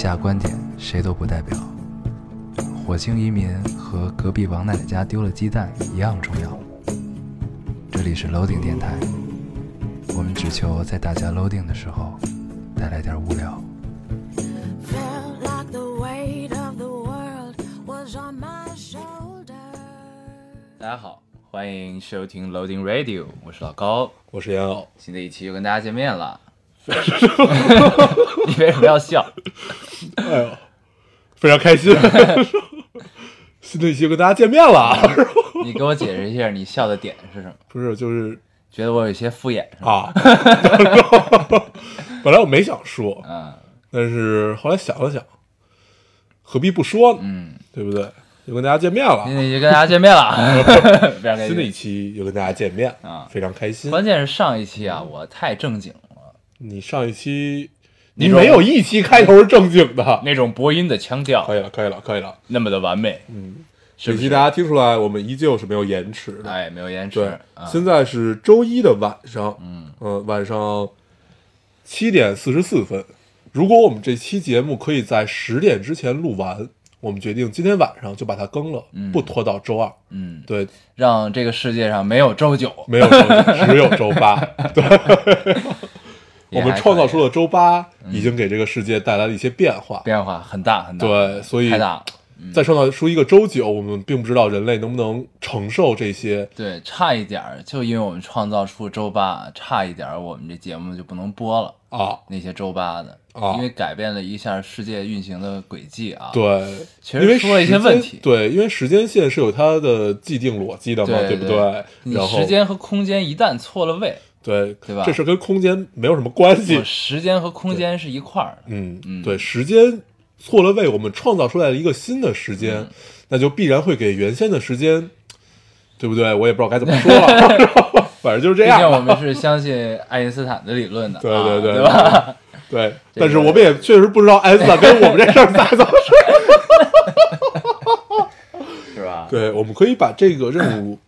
下观点谁都不代表。火星移民和隔壁王奶奶家丢了鸡蛋一样重要。这里是 Loading 电台，我们只求在大家 Loading 的时候带来点无聊。大家好，欢迎收听 Loading Radio，我是老高。我是烟偶，新的一期又跟大家见面了。你为什么要笑？哎呦，非常开心，新的一期跟大家见面了，你给我解释一下你笑的点是什么？不是就是觉得我有些敷衍是吧？啊，本来我没想说，嗯但是后来想了想，何必不说呢？嗯，对不对？又跟大家见面了今，天就跟大家见面了，非常开新的一心。期又跟大家见面啊非常开心。关键是上一期啊，我太正经了，你上一期你没有一期开头是正经的，那种播音的腔调可以了，可以了，可以了。那么的完美，嗯，是不是？这期大家听出来，我们依旧是没有延迟的。哎，没有延迟对，啊。现在是周一的晚上，嗯晚上七点四十四分。如果我们这期节目可以在十点之前录完，我们决定今天晚上就把它更了，不拖到周二。嗯，对，让这个世界上没有周九，没有周九，只有周八。对，我们创造出了周八，已经给这个世界带来了一些变化。变化很大很大，对，所以太大了。再创造出一个周九，我们并不知道人类能不能承受这些。对，差一点儿，就因为我们创造出周八，差一点儿我们这节目就不能播了。啊，那些周八的，啊因为改变了一下世界运行的轨迹啊。对，其实出了一些问题对，因为时间线是有它的既定逻辑的嘛，对不对？你然后时间和空间一旦错了位，对对吧这是跟空间没有什么关系我。时间和空间是一块儿的。嗯，嗯对，时间错了位，我们创造出来了一个新的时间，嗯那就必然会给原先的时间，对不对？我也不知道该怎么说了，反正就是这样我们是相信爱因斯坦的理论的，对啊对对对吧？对，这个但是我们也确实不知道爱因斯坦跟我们这事儿咋怎么说。是吧？对，我们可以把这个任务，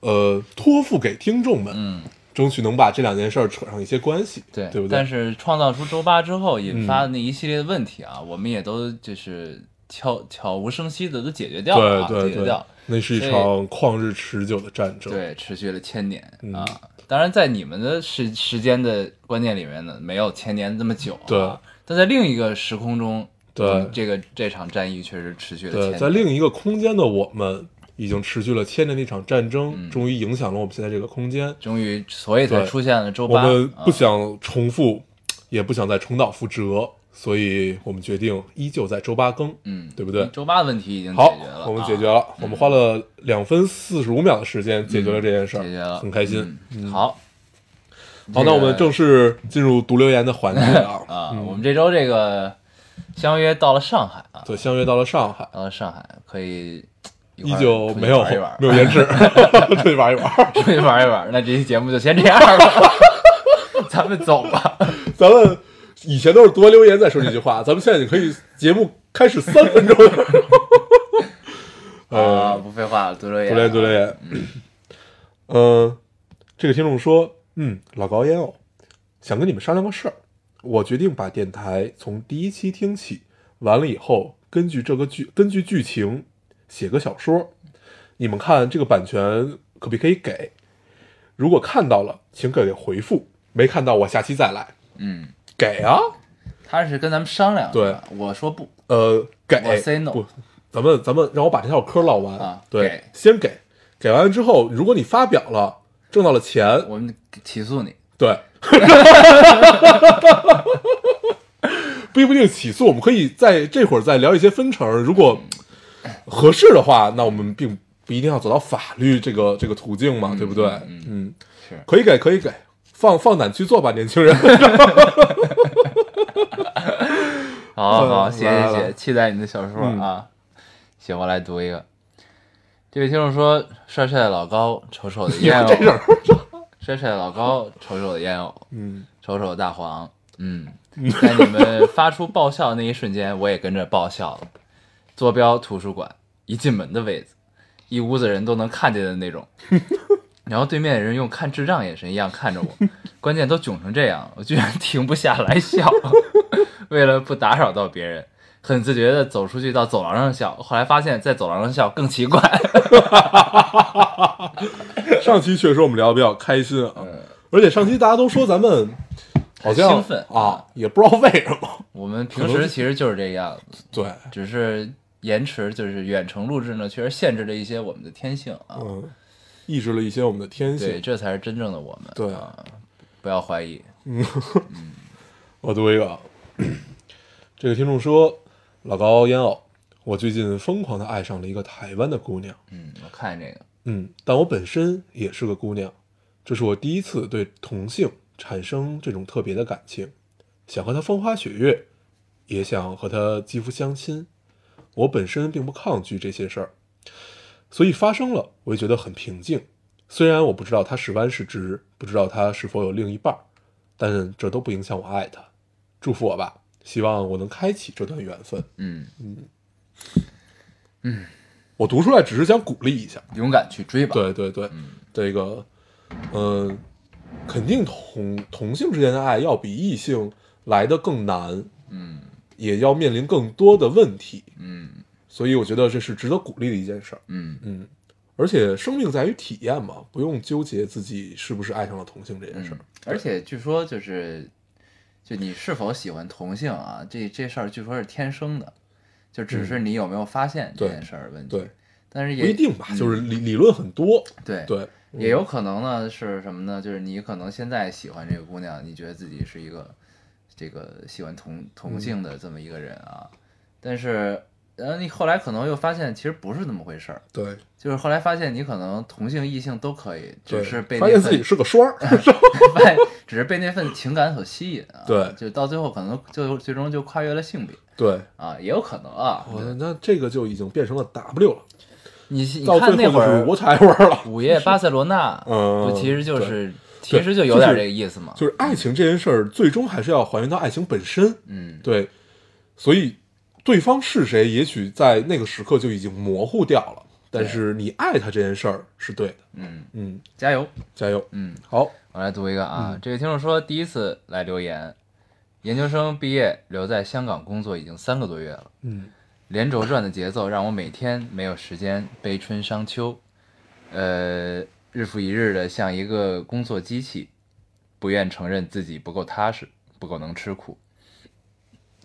呃，托付给听众们，嗯，争取能把这两件事儿扯上一些关系，对，对不对？但是创造出周八之后引发的那一系列的问题啊，我们也都就是悄悄无声息的都解决掉了啊，对对对解决掉。，那是一场旷日持久的战争。对，持续了千年、嗯啊。当然，在你们的时时间的观念里面呢，没有千年这么久、啊。对。但在另一个时空中，对嗯这个这场战役确实持续了千对，年。在另一个空间的我们，已经持续了千年的一场战争，嗯。终于影响了我们现在这个空间。终于，所以才出现了周八。我。们不啊想重复，也不想再重蹈覆辙，所以我们决定依旧在周八更，嗯，对不对？周八的问题已经解好决了，，我们啊解决了，我们花了两分四十五秒的时间解决了这件事儿，解决了，很开心。嗯。好，好，那我们正式进入读留言的环节啊。啊，我们这周这个相约到了上海啊，对，相约到了上海，到了上海可以一依旧没有没有延迟，出去玩一玩。出去玩一玩。那这期节目就先这样吧，咱们走吧。咱们以前都是读完留言再说这句话，咱们现在就可以节目开始三分钟。啊，呃，不废话了，读留言，读留言，读留言。嗯，这个听众说，嗯，老高烟偶，想跟你们商量个事儿。我决定把电台从第一期听起，完了以后根据这个剧，根据剧情写个小说。你们看这个版权可不可以给？如果看到了，请给个回复；没看到，我下期再来。嗯，给啊，他是跟咱们商量，对。我说不，呃，给。我 say no 不，咱们咱们让我把这条嗑唠完。啊对，先给，给完之后，如果你发表了，挣到了钱，我们起诉你。对，不一定起诉，我们可以在这会儿再聊一些分成，如果合适的话，那我们并不一定要走到法律这个这个途径嘛，对不对？嗯嗯，是可以给，可以给，放放胆去做吧，年轻人。好好，嗯谢谢谢谢，期待你的小说嗯啊。行，我来读一个。这位听众说：“帅帅的老高，丑丑的烟 偶。帅帅的老高，丑丑的烟偶，嗯，丑丑的大黄。嗯，在你们发出爆笑的那一瞬间，我也跟着爆笑了。坐标图书馆，一进门的位置，一屋子人都能看见的那种。然后对面的人用看智障眼神一样看着我，关键都囧成这样，我居然停不下来笑。为了不打扰到别人，很自觉的走出去到走廊上笑。后来发现，在走廊上笑更奇怪。上期确实我们聊的比较开心啊，而且上期大家都说咱们好像兴奋啊，也不知道为什么。我们平时其实就是这样子，对，只是延迟，就是远程录制呢，确实限制了一些我们的天性啊。嗯，抑制了一些我们的天性对，性。这才是真正的我们。对啊，不要怀疑。嗯我读一个，啊，这个听众说：“老高烟偶，我最近疯狂的爱上了一个台湾的姑娘。嗯，我看这个，嗯，但我本身也是个姑娘，这是我第一次对同性产生这种特别的感情，想和她风花雪月，也想和她肌肤相亲。我本身并不抗拒这些事儿，所以发生了，我也觉得很平静。虽然我不知道他是弯是直，不知道他是否有另一半儿，但这都不影响我爱他。祝福我吧，希望我能开启这段缘分。嗯，我读出来只是想鼓励一下。”勇敢去追吧。，对对对，这个，嗯、肯定同同性之间的爱要比异性来的更难，嗯也要面临更多的问题，嗯所以我觉得这是值得鼓励的一件事儿。嗯嗯，而且生命在于体验嘛，不用纠结自己是不是爱上了同性这件事儿嗯。，而且据说就是，就你是否喜欢同性啊，这这事儿据说是天生的，就只是你有没有发现这件事儿问题。对，但是也不一定吧，就是理理论很多。对对，也有可能呢是什么呢？就是你可能现在喜欢这个姑娘，你觉得自己是一个这个喜欢同同性的这么一个人啊，但是然后你后来可能又发现其实不是那么回事儿，对就是后来发现你可能同性异性都可以，只，是被发现自己是个双儿。只是被那份情感所吸引啊，对就到最后可能就最终就跨越了性别对，啊，也有可能啊。我那这个就已经变成了 W 了，你你看那会儿就是 whatever 了。午夜巴塞罗那，嗯不其实就对是其实就有点这个意思嘛，就是爱情这件事儿，最终还是要还原到爱情本身。嗯对，所以对方是谁，也许在那个时刻就已经模糊掉了。但是你爱他这件事儿是对的。嗯，嗯，加油，加油。嗯。好，我来读一个啊，嗯这位听众说第一次来留言，研究生毕业留在香港工作已经三个多月了，嗯连轴转的节奏让我每天没有时间悲春伤秋，呃，日复一日的像一个工作机器，不愿承认自己不够踏实，不够能吃苦，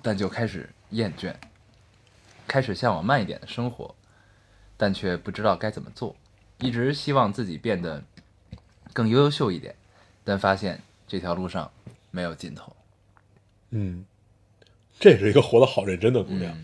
但就开始厌倦，开始向往慢一点的生活，但却不知道该怎么做，一直希望自己变得更优秀一点，但发现这条路上没有尽头。嗯，这是一个活得好认真的姑娘。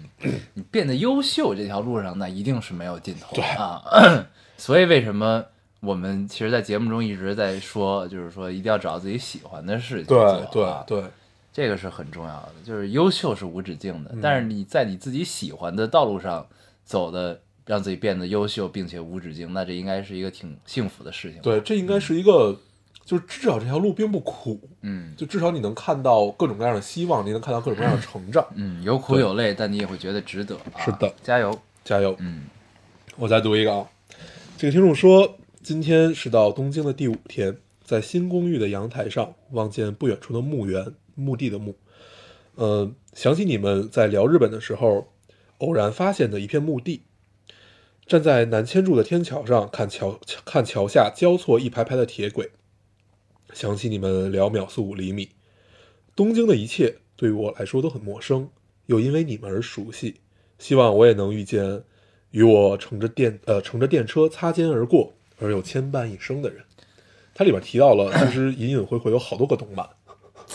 你变得优秀这条路上，那一定是没有尽头的啊。所以为什么我们其实，在节目中一直在说，就是说一定要找自己喜欢的事情对做对啊对，这个是很重要的。就是优秀是无止境嗯的，但是你在你自己喜欢的道路上走的，让自己变得优秀并且无止境，那这应该是一个挺幸福的事情。，对，这应该是一个，就是至少这条路并不苦，嗯就至少你能看到各种各样的希望，你能看到各种各样的成长。嗯，有苦有累，但你也会觉得值得。啊是的，加油。加油！嗯我再读一个啊，这个听众说，今天是到东京的第五天，在新公寓的阳台上望见不远处的墓园，墓地的墓，呃，想起你们在聊日本的时候偶然发现的一片墓地。站在南千住的天桥上看桥，看桥下交错一排排的铁轨，想起你们聊秒速五厘米。东京的一切对于我来说都很陌生，又因为你们而熟悉。希望我也能遇见与我乘着电呃乘着电车擦肩而过而有牵绊一生的人。它里边提到了，其实隐隐晦晦有好多个动漫。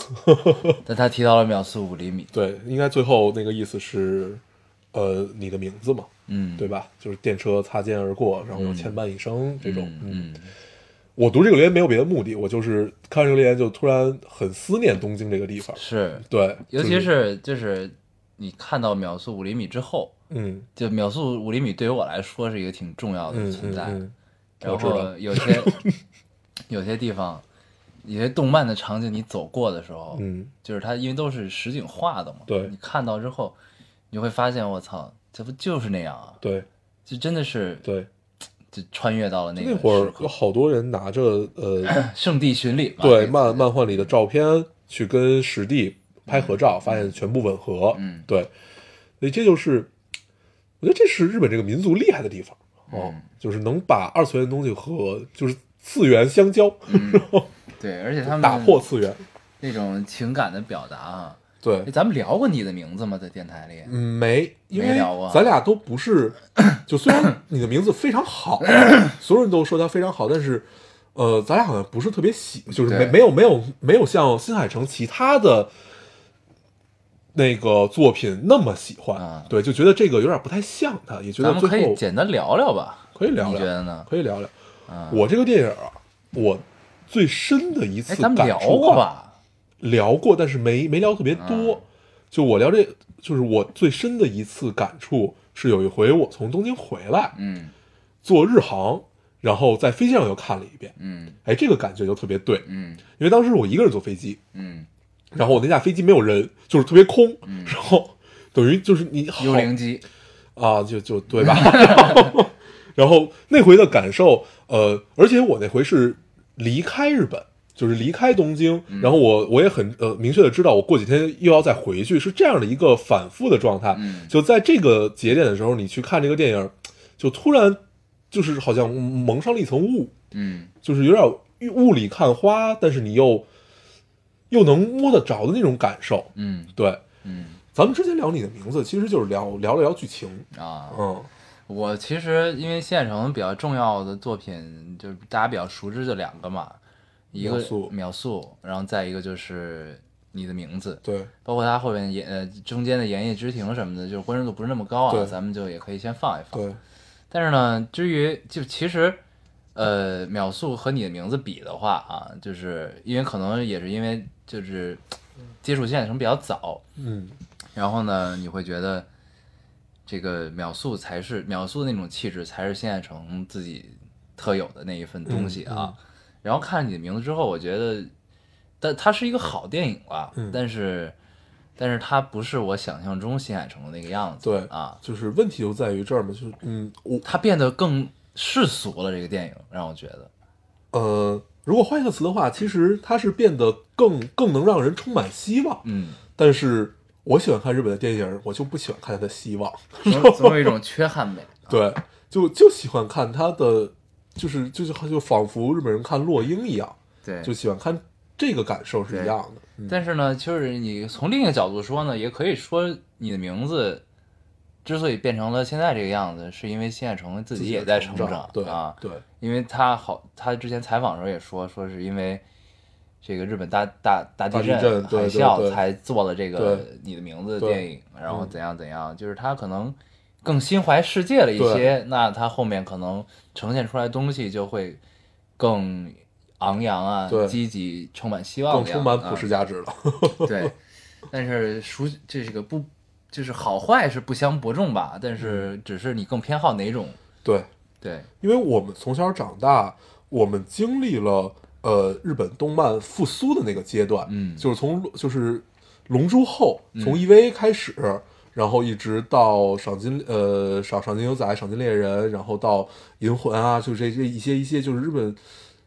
但他提到了秒速五厘米。对，应该最后那个意思是，呃，你的名字嘛，嗯，对吧？就是电车擦肩而过，然后有牵绊一生这种。嗯嗯我读这个留言没有别的目的，我就是看这个留言就突然很思念东京这个地方。是，对，尤其是就是你看到秒速五厘米之后，嗯就秒速五厘米对于我来说是一个挺重要的嗯存在。嗯嗯，然后有些有些地方，有些动漫的场景你走过的时候，嗯就是它因为都是实景画的嘛，对你看到之后，你会发现我操，这不就是那样啊？对就真的是对，就穿越到了那个那会儿有好多人拿着呃。圣地巡礼嘛，对漫漫画里的照片去跟实地拍合照，发现全部吻合，嗯对，所以这就是我觉得这是日本这个民族厉害的地方哦，嗯就是能把二次元的东西和就是次元相交，然后对，而且他们打破次元，那种情感的表达啊。对哎，咱们聊过你的名字吗？在电台里？嗯，没，因为没聊过咱俩都不是，就虽然你的名字非常好，所有人都说它非常好，但是，呃，咱俩好像不是特别喜，就是没没有没有没有像新海诚其他的那个作品那么喜欢，啊对，就觉得这个有点不太像他，也觉咱们可以得最后简单聊聊吧？可以聊聊，你觉得呢？可以聊聊。嗯，我这个电影啊，我最深的一次哎，咱们聊感触啊？过吧？聊过，但是没没聊特别多。嗯就我聊这，就是我最深的一次感触是有一回我从东京回来，嗯坐日航，然后在飞机上又看了一遍，嗯哎，这个感觉就特别对，嗯因为当时我一个人坐飞机，嗯，然后我那架飞机没有人，就是特别空，嗯然后等于就是你好幽灵机，啊，就就对吧？然后然后那回的感受，呃，而且我那回是离开日本，就是离开东京，嗯。然后我我也很呃明确的知道，我过几天又要再回去，是这样的一个反复的状态。嗯。就在这个节点的时候，你去看这个电影，就突然就是好像蒙上了一层雾，嗯。就是有点雾里看花，但是你又又能摸得着的那种感受。嗯。对，嗯。咱们之前聊你的名字，其实就是聊聊了聊剧情。啊，嗯我其实因为新海诚比较重要的作品，就是大家比较熟知就两个嘛，一个秒速然后再一个就是你的名字，对，包括他后面演呃中间的《言叶之庭》什么的，就是关注度不是那么高啊，咱们就也可以先放一放。对，但是呢，至于就其实，呃，秒速和你的名字比的话啊，就是因为可能也是因为就是接触现成比较早，嗯。然后呢，你会觉得这个秒速才是秒速的那种气质，才是新海诚自己特有的那一份东西啊。然后看了你的名字之后，我觉得，但它是一个好电影吧，嗯但是，但是它不是我想象中新海诚的那个样子，对啊，就是问题就在于这儿嘛，就是嗯，我它变得更世俗了。这个电影让我觉得，呃，如果换一个词的话，其实它是变得更更能让人充满希望。嗯，但是我喜欢看日本的电影，我就不喜欢看他的希望。总总有一种缺憾美。对，就就喜欢看他的，就是就是就仿佛日本人看落英一样，对，就喜欢看这个感受是一样的。嗯但是呢，就是你从另一个角度说呢，也可以说你的名字之所以变成了现在这个样子，是因为新海诚自己也在成长，对啊，对，因为他好，他之前采访的时候也说，说是因为这个日本大大大地震海啸才做了这个你的名字的电影，然后嗯。怎样怎样，就是他可能更心怀世界了一些，那他后面可能呈现出来的东西就会更昂扬啊，积极，充满希望更充满普世价值了。对，但是熟这是个不就是好坏是不相伯仲吧，但嗯。是只是你更偏好哪种，对，对，因为我们从小长大，我们经历了呃日本动漫复苏的那个阶段，嗯就是从就是龙珠后，从 EVA 开始，然后一直到赏金呃赏赏金牛仔、赏金猎人，然后到银魂啊，就这这一些一些就是日本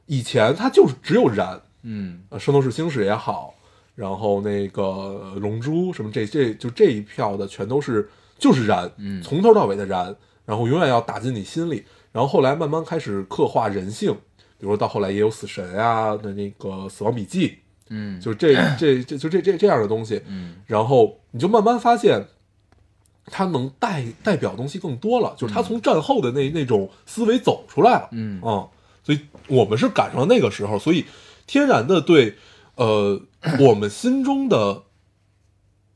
以前它就是只有燃，嗯呃，圣斗士星矢也好，然后那个龙珠什么这这就这一票的全都是就是燃，嗯从头到尾的燃，然后永远要打进你心里。然后后来慢慢开始刻画人性，比如说到后来也有死神啊的那个死亡笔记，嗯，就这这这就这这这样的东西，嗯。然后你就慢慢发现。它能代代表东西更多了，就是他从战后的那那种思维走出来了，嗯。嗯，所以我们是赶上了那个时候，所以天然的对，呃，我们心中的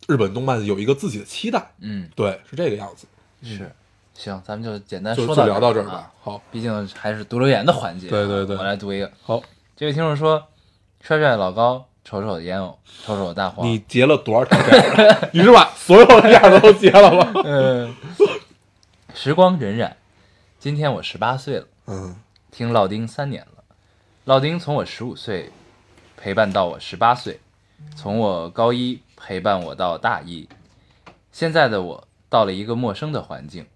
日本动漫有一个自己的期待，嗯。对，是这个样子，是，行，咱们就简单说到就聊到这儿啊吧。好，毕竟还是读留言的环节啊。对对对我来读一个。好，这位听众说：“帅帅老高，丑丑的烟偶，丑丑的大黄。”你结了多少？你是把所有这样的都结了吗？嗯，时光荏苒，今天我十八岁了，嗯听老丁三年了。老丁从我十五岁陪伴到我十八岁，从我高一陪伴我到大一。现在的我到了一个陌生的环境，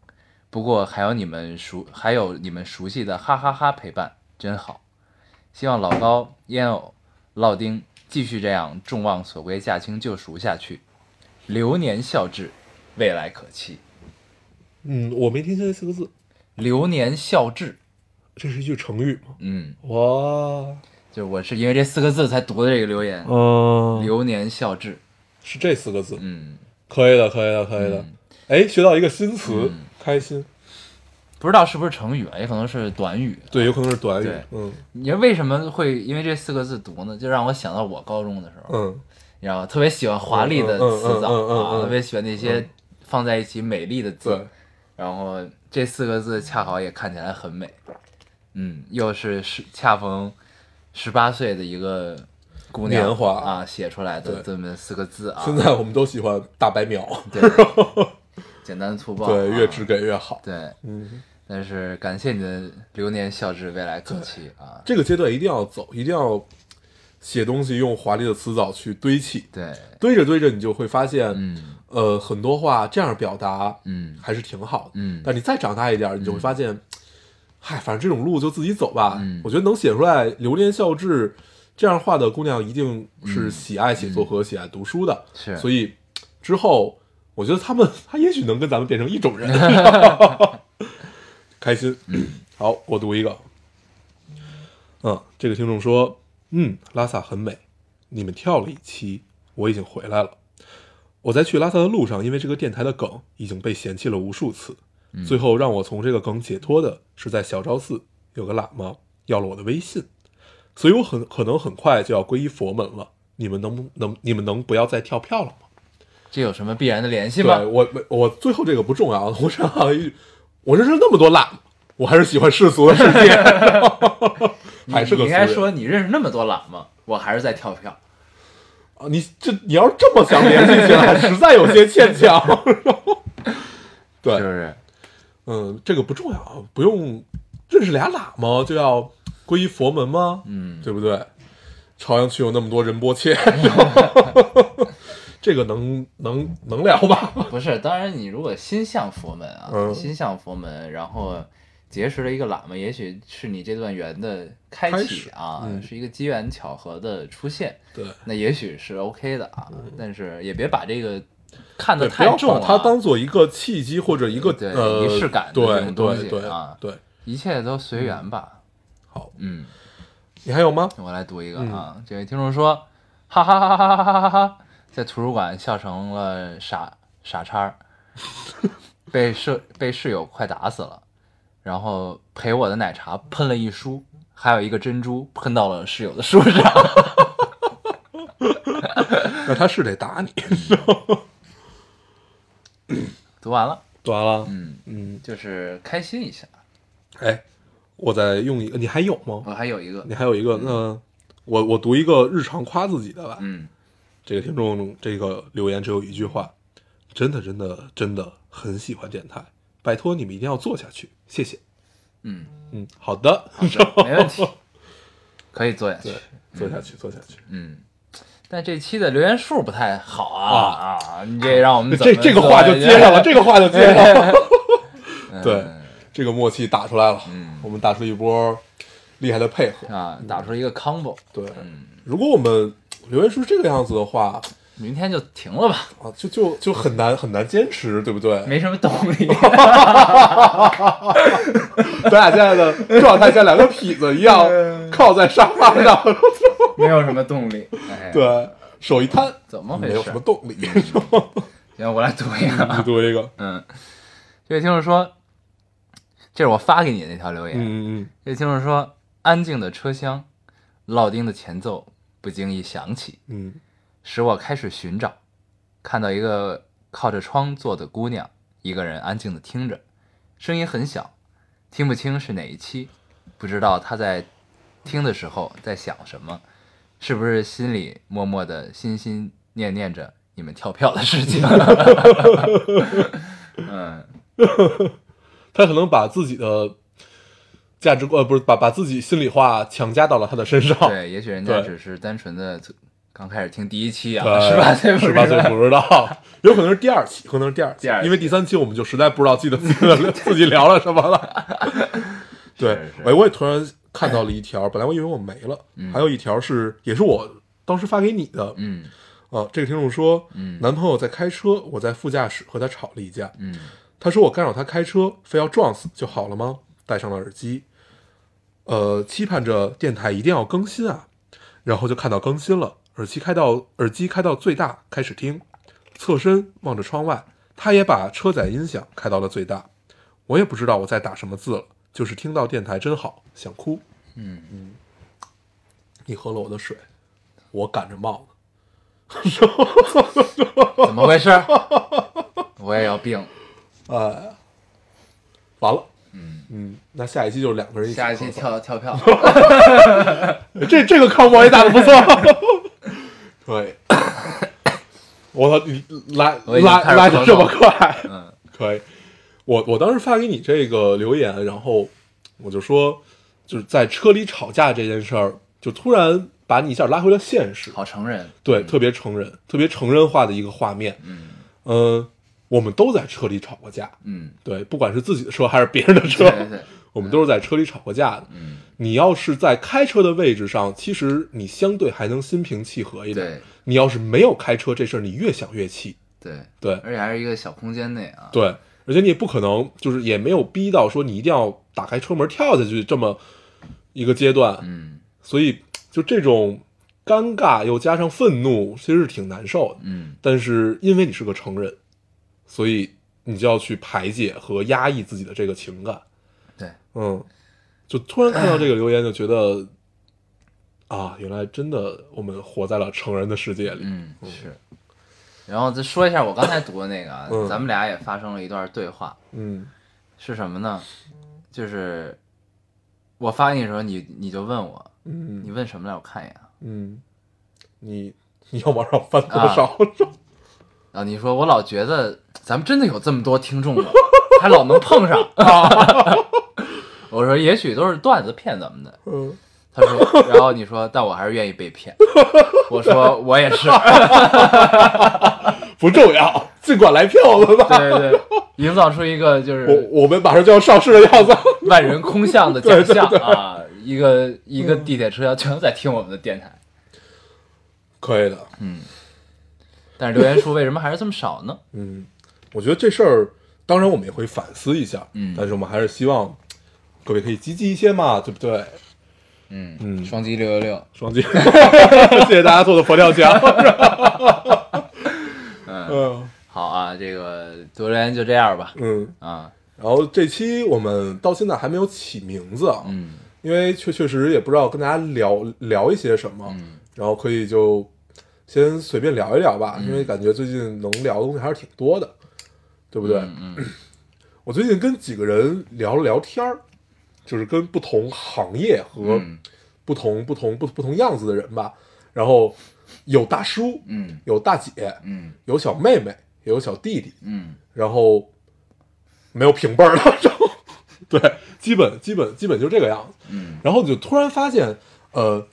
不过还有你们熟，还有你们熟悉的哈哈哈陪伴，真好。希望老高、烟偶、老丁继续这样众望所归、驾轻就熟下去，流年笑掷，未来可期。嗯，我没听清这四个字，流年笑掷，这是一句成语吗？嗯，哇，就我是因为这四个字才读的这个留言。嗯，流年笑掷，是这四个字，嗯，可以的，可以的，可以的嗯。哎，学到一个新词嗯，开心。不知道是不是成语啊，也可能是短语。对，有可能是短语对。嗯你说为什么会因为这四个字读呢？就让我想到我高中的时候，嗯你知道吗？特别喜欢华丽的词藻嗯嗯嗯嗯嗯啊，嗯特别喜欢那些放在一起美丽的字。对，然后这四个字恰好也看起来很美，嗯，又是十恰逢十八岁的一个姑娘年华啊写出来的对这么四个字啊，现在我们都喜欢大白描，对，简单粗暴，对，啊。越直给越好。对，嗯，但是感谢你的流年笑掷，未来可期啊，这个阶段一定要走，一定要写东西用华丽的词藻去堆砌，对，堆着堆着你就会发现，嗯。呃，很多话这样表达嗯。还是挺好的。嗯。但你再长大一点，你就会发现，嗨，反正这种路就自己走吧。嗯。我觉得能写出来“流年笑掷”这样话的姑娘，一定是喜爱写作和喜爱读书的。是。所以之后，我觉得他们，他也许能跟咱们变成一种人，开心。好，我读一个。嗯，这个听众说，嗯，拉萨很美，你们跳了一期，我已经回来了。我在去拉萨的路上，因为这个电台的梗已经被嫌弃了无数次。最后让我从这个梗解脱的是，在小昭寺有个喇嘛要了我的微信，所以我很可能很快就要皈依佛门了。你们能不能你们能不要再跳票了吗？这有什么必然的联系吗对？我我我最后这个不重要，我想好一句，我认识那么多喇嘛，我还是喜欢世俗的世界，还是个你应该说你认识那么多喇嘛，我还是在跳票。啊，你这你要是这么想联系起来，实在有些牵强。对，是不是？嗯，这个不重要，不用认识俩喇嘛就要皈依佛门吗？嗯，对不对？朝阳区有那么多仁波切，这个能能能聊吧？不是，当然你如果心向佛门啊，嗯。心向佛门，然后结识了一个喇嘛，也许是你这段缘的开启啊，嗯是一个机缘巧合的出现，对，那也许是 OK 的啊，但是也别把这个看得太重、啊，把它当做一个契机或者一个仪式感的东西对对啊对。一切都随缘吧。好，嗯，你还有吗？我来读一个嗯。啊，这位听众说，哈哈哈哈哈哈哈哈，在图书馆笑成了傻傻叉儿，被舍被室友快打死了，然后陪我的奶茶喷了一书，还有一个珍珠喷到了室友的书上。那他是得打你。读完了，读完了，嗯，嗯，就是开心一下。哎，我再用一个，你还有吗？我还有一个你，还有一个，那我我读一个日常夸自己的吧。嗯，这个听众这个留言只有一句话：真的真的真的很喜欢电台，拜托你们一定要做下去，谢谢。嗯，嗯，好的，好的，没问题，可以做下去。，做下去，做下去。嗯，但这期的留言数不太好啊啊啊！你这让我们 这 这个话就接上了，这个话就接上了。嗯对，这个默契打出来了，嗯我们打出一波厉害的配合。啊，打出一个 combo，对，嗯，如果我们留言是这个样子的话，明天就停了吧，啊，就就就很难很难坚持，对不对？没什么动力。咱俩现在的状态像两个痞子一样，靠在沙发上，没有什么动力。哎，，对，手一摊，怎么回事？没有什么动力。行，我来读一个。你读一个，嗯，这位听众说，这是我发给你的那条留言。嗯嗯这位听众说，安静的车厢，烙丁的前奏不经意想起，嗯使我开始寻找，看到一个靠着窗坐的姑娘，一个人安静的听着，声音很小，听不清是哪一期，不知道她在听的时候在想什么，是不是心里默默的心心念念着你们跳票的事情？嗯，嗯，他可能把自己的价值观，呃，不是把把自己心里话强加到了他的身上。对，也许人家只是单纯的刚开始听第一期啊，对，十八岁不十八岁不知道，有可能是第二期，可能是第二期，第二期因为第三期我们就实在不知道记得自己的 自己聊了什么了。对是，哎，我也突然看到了一条，本来我以为我没了，嗯还有一条是也是我当时发给你的。嗯啊，这个听众说，嗯男朋友在开车，我在副驾驶和他吵了一架。嗯他说我干扰他开车，非要撞死就好了吗？戴上了耳机，呃，期盼着电台一定要更新啊，然后就看到更新了，耳机开到耳机开到最大，开始听，侧身望着窗外，他也把车载音响开到了最大，我也不知道我在打什么字了，就是听到电台真好，想哭。嗯嗯，你喝了我的水，我赶着冒呢。怎么回事？我也要病。哎，完了。嗯嗯，那下一期就是两个人一起下一期跳跳票。这 这个康博也打的不错，可以。我操，你来我已经来开始咳嗽来的这么快，嗯可以。我我当时发给你这个留言，然后我就说，就是在车里吵架这件事儿，就突然把你一下拉回了现实，好成人。对，特别成人，特别成人化的一个画面。嗯嗯、我们都在车里吵过架，嗯，对，不管是自己的车还是别人的车，对对对，我们都是在车里吵过架的。嗯你要是在开车的位置上，其实你相对还能心平气和一点。对你要是没有开车这事儿，你越想越气。对，对而且还是一个小空间内啊。对，而且你也不可能，就是也没有逼到说你一定要打开车门跳下去这么一个阶段。嗯所以就这种尴尬又加上愤怒，其实是挺难受的。嗯但是因为你是个成人，所以你就要去排解和压抑自己的这个情感。对，嗯，就突然看到这个留言，就觉得啊，原来真的我们活在了成人的世界里。嗯是。然后再说一下我刚才读的那个 咱们俩也发生了一段对话，嗯是什么呢？就是我发给你的时候，你你就问我，嗯你问什么来？我看一眼啊。嗯，你你要往上翻多啊少？然 后你说我老觉得咱们真的有这么多听众吗？还老能碰上。我说也许都是段子骗咱们的。嗯，他说，然后你说，但我还是愿意被骗。我说我也是。不重要，尽管来骗我们吧。对对对，营造出一个就是我我们马上就要上市的样子。万人空巷的景象啊！一个一个地铁车厢全都在听我们的电台，可以的。但是留言数为什么还是这么少呢？嗯，我觉得这事儿，当然我们也会反思一下。嗯但是我们还是希望各位可以积极一些嘛，对不对？嗯嗯双击六六六，双击，谢谢大家做的佛跳墙。嗯，嗯 好啊，这个读留言就这样吧。嗯，啊，然后这期我们到现在还没有起名字啊，嗯因为确确实也不知道跟大家聊聊一些什么，嗯然后可以就先随便聊一聊吧，因为感觉最近能聊的东西还是挺多的，对不对？嗯嗯。我最近跟几个人聊了聊天儿，就是跟不同行业和嗯。不同、不同不不同样子的人吧，然后有大叔，嗯。有大姐，嗯。有小妹妹，也有小弟弟，嗯。然后没有平辈儿的，然后对，基本基本基本就这个样子。嗯。然后你就突然发现，呃，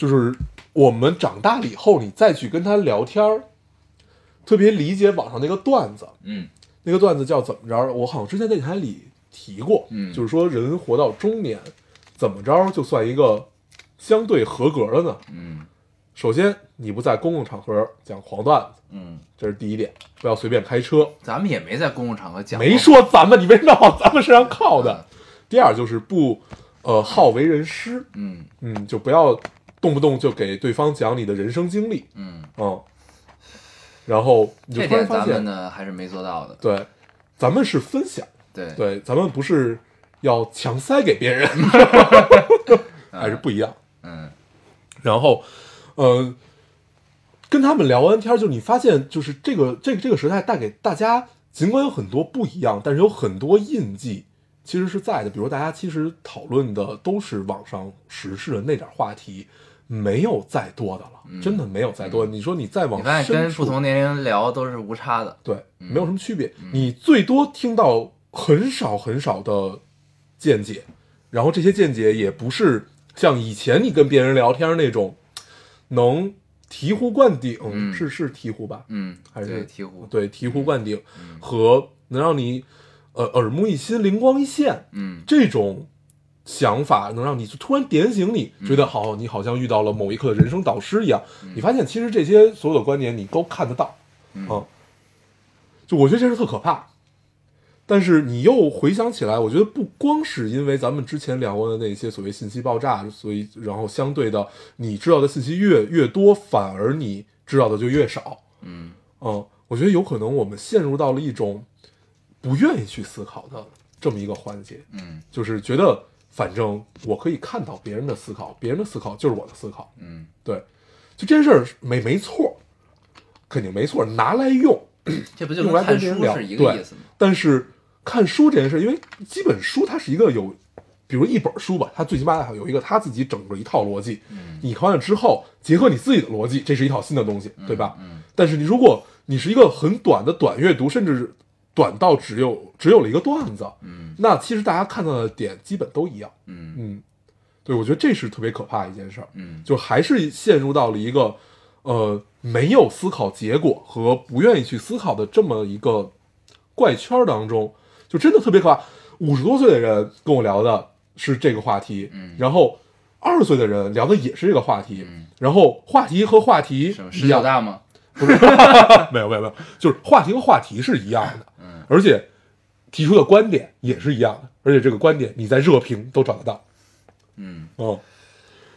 就是我们长大了以后，你再去跟他聊天儿，特别理解网上那个段子，嗯那个段子叫怎么着？我好像之前在电台里提过，嗯就是说人活到中年，怎么着就算一个相对合格的呢？嗯首先，你不在公共场合讲黄段子，嗯，这是第一点，不要随便开车。咱们也没在公共场合讲，没说咱们，你为什么要往咱们身上靠的？第二就是不，呃，好为人师，嗯嗯，就不要动不动就给对方讲你的人生经历，嗯，嗯，然后你就这突然发现，点咱们呢还是没做到的。对，咱们是分享，对对，咱们不是要强塞给别人，还是不一样。嗯然后，呃，跟他们聊完天儿，就你发现，就是这个这个这个时代带给大家，尽管有很多不一样，但是有很多印记其实是在的。比如大家其实讨论的都是网上时事的那点儿话题，没有再多的了，真的没有再多。你说你再往嗯你发现深处跟不同年龄聊都是无差的。对，没有什么区别。你最多听到很少很少的见解，然后这些见解也不是像以前你跟别人聊天那种能醍醐灌顶，嗯是是醍醐吧？嗯，还是对醍醐。对醍醐灌顶、和能让你呃耳目一新、灵光一现嗯这种想法，能让你就突然点醒你，觉得好，你好像遇到了某一刻的人生导师一样。你发现其实这些所有的观点你都看得到，嗯。啊，就我觉得这是特可怕。但是你又回想起来，我觉得不光是因为咱们之前聊过的那些所谓信息爆炸，所以然后相对的，你知道的信息越越多，反而你知道的就越少。嗯。嗯，我觉得有可能我们陷入到了一种不愿意去思考的这么一个环节，嗯。就是觉得反正我可以看到别人的思考，别人的思考就是我的思考，嗯对，就这件事儿没没错，肯定没错，拿来用，这不就用来跟看跟别人聊，书是一个意思吗？但是看书这件事，因为基本书它是一个有，比如一本书吧，它最起码有一个它自己整个一套逻辑。嗯你看完了之后，结合你自己的逻辑，这是一套新的东西，对吧？嗯但是你如果你是一个很短的短阅读，甚至短到只有只有了一个段子，嗯。那其实大家看到的点基本都一样。嗯。嗯，对，我觉得这是特别可怕的一件事儿。嗯。就还是陷入到了一个呃没有思考结果和不愿意去思考的这么一个怪圈儿当中，就真的特别可怕。五十多岁的人跟我聊的是这个话题，嗯。然后二十岁的人聊的也是这个话题，嗯。然后话题和话题什么十一样九，大吗？没有没有没有，就是话题和话题是一样的，嗯而且提出的观点也是一样的，而且这个观点你在热评都找得到。嗯哦，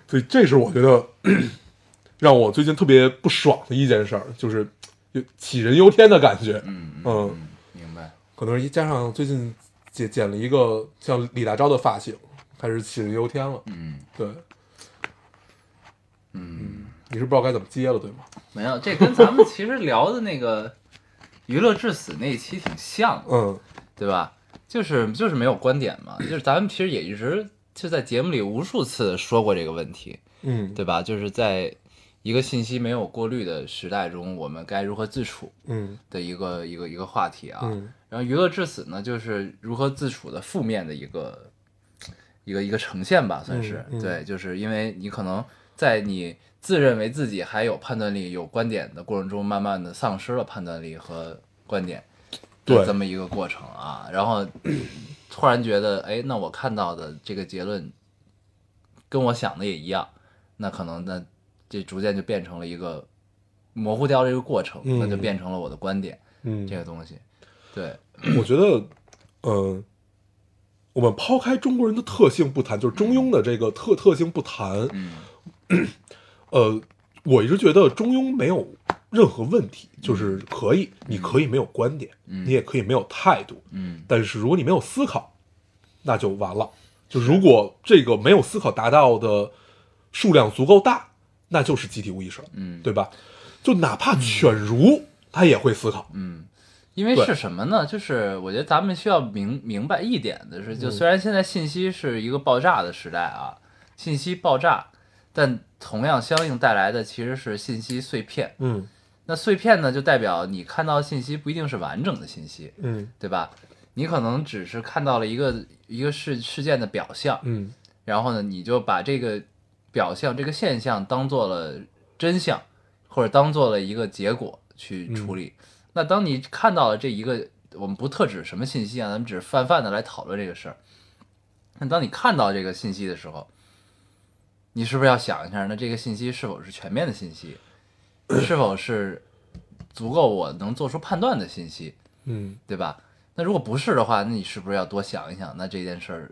所以这是我觉得 让我最近特别不爽的一件事儿，就是有杞人忧天的感觉。嗯嗯嗯，明白。可能是加上最近剪剪了一个像李大钊的发型，开始杞人忧天了。嗯对，嗯，你是不知道该怎么接了，对吗？没有，这跟咱们其实聊的那个娱乐至死那一期挺像的，嗯对吧？就是就是没有观点嘛，就是咱们其实也一直就在节目里无数次说过这个问题，嗯，对吧？就是在一个信息没有过滤的时代中，我们该如何自处嗯的一个一个一个话题啊。嗯然后娱乐至死呢，就是如何自处的负面的一个一个一个呈现吧，算是、对，就是因为你可能在你自认为自己还有判断力、有观点的过程中，慢慢的丧失了判断力和观点的对这么一个过程啊，然后突然觉得，哎，那我看到的这个结论跟我想的也一样，那可能那这逐渐就变成了一个模糊掉这个过程，嗯那就变成了我的观点嗯，这个东西，对。我觉得，嗯、我们抛开中国人的特性不谈，就是中庸的这个特特性不谈，嗯 呃，我一直觉得中庸没有任何问题，就是可以，你可以没有观点，嗯。你也可以没有态度，嗯。但是如果你没有思考，那就完了。就如果这个没有思考达到的数量足够大，那就是集体无意识了，嗯，对吧？就哪怕犬儒，他也会思考，嗯，因为是什么呢？就是我觉得咱们需要明明白一点的是，就虽然现在信息是一个爆炸的时代啊，信息爆炸，但同样相应带来的其实是信息碎片。嗯那碎片呢，就代表你看到的信息不一定是完整的信息，嗯对吧？你可能只是看到了一个一个事事件的表象，嗯然后呢，你就把这个表象、这个现象当做了真相，或者当做了一个结果去处理。那当你看到了这一个，我们不特指什么信息啊，咱们只是泛泛的来讨论这个事儿。那当你看到这个信息的时候，你是不是要想一下，那这个信息是否是全面的信息，是否是足够我能做出判断的信息？嗯对吧？那如果不是的话，那你是不是要多想一想，那这件事儿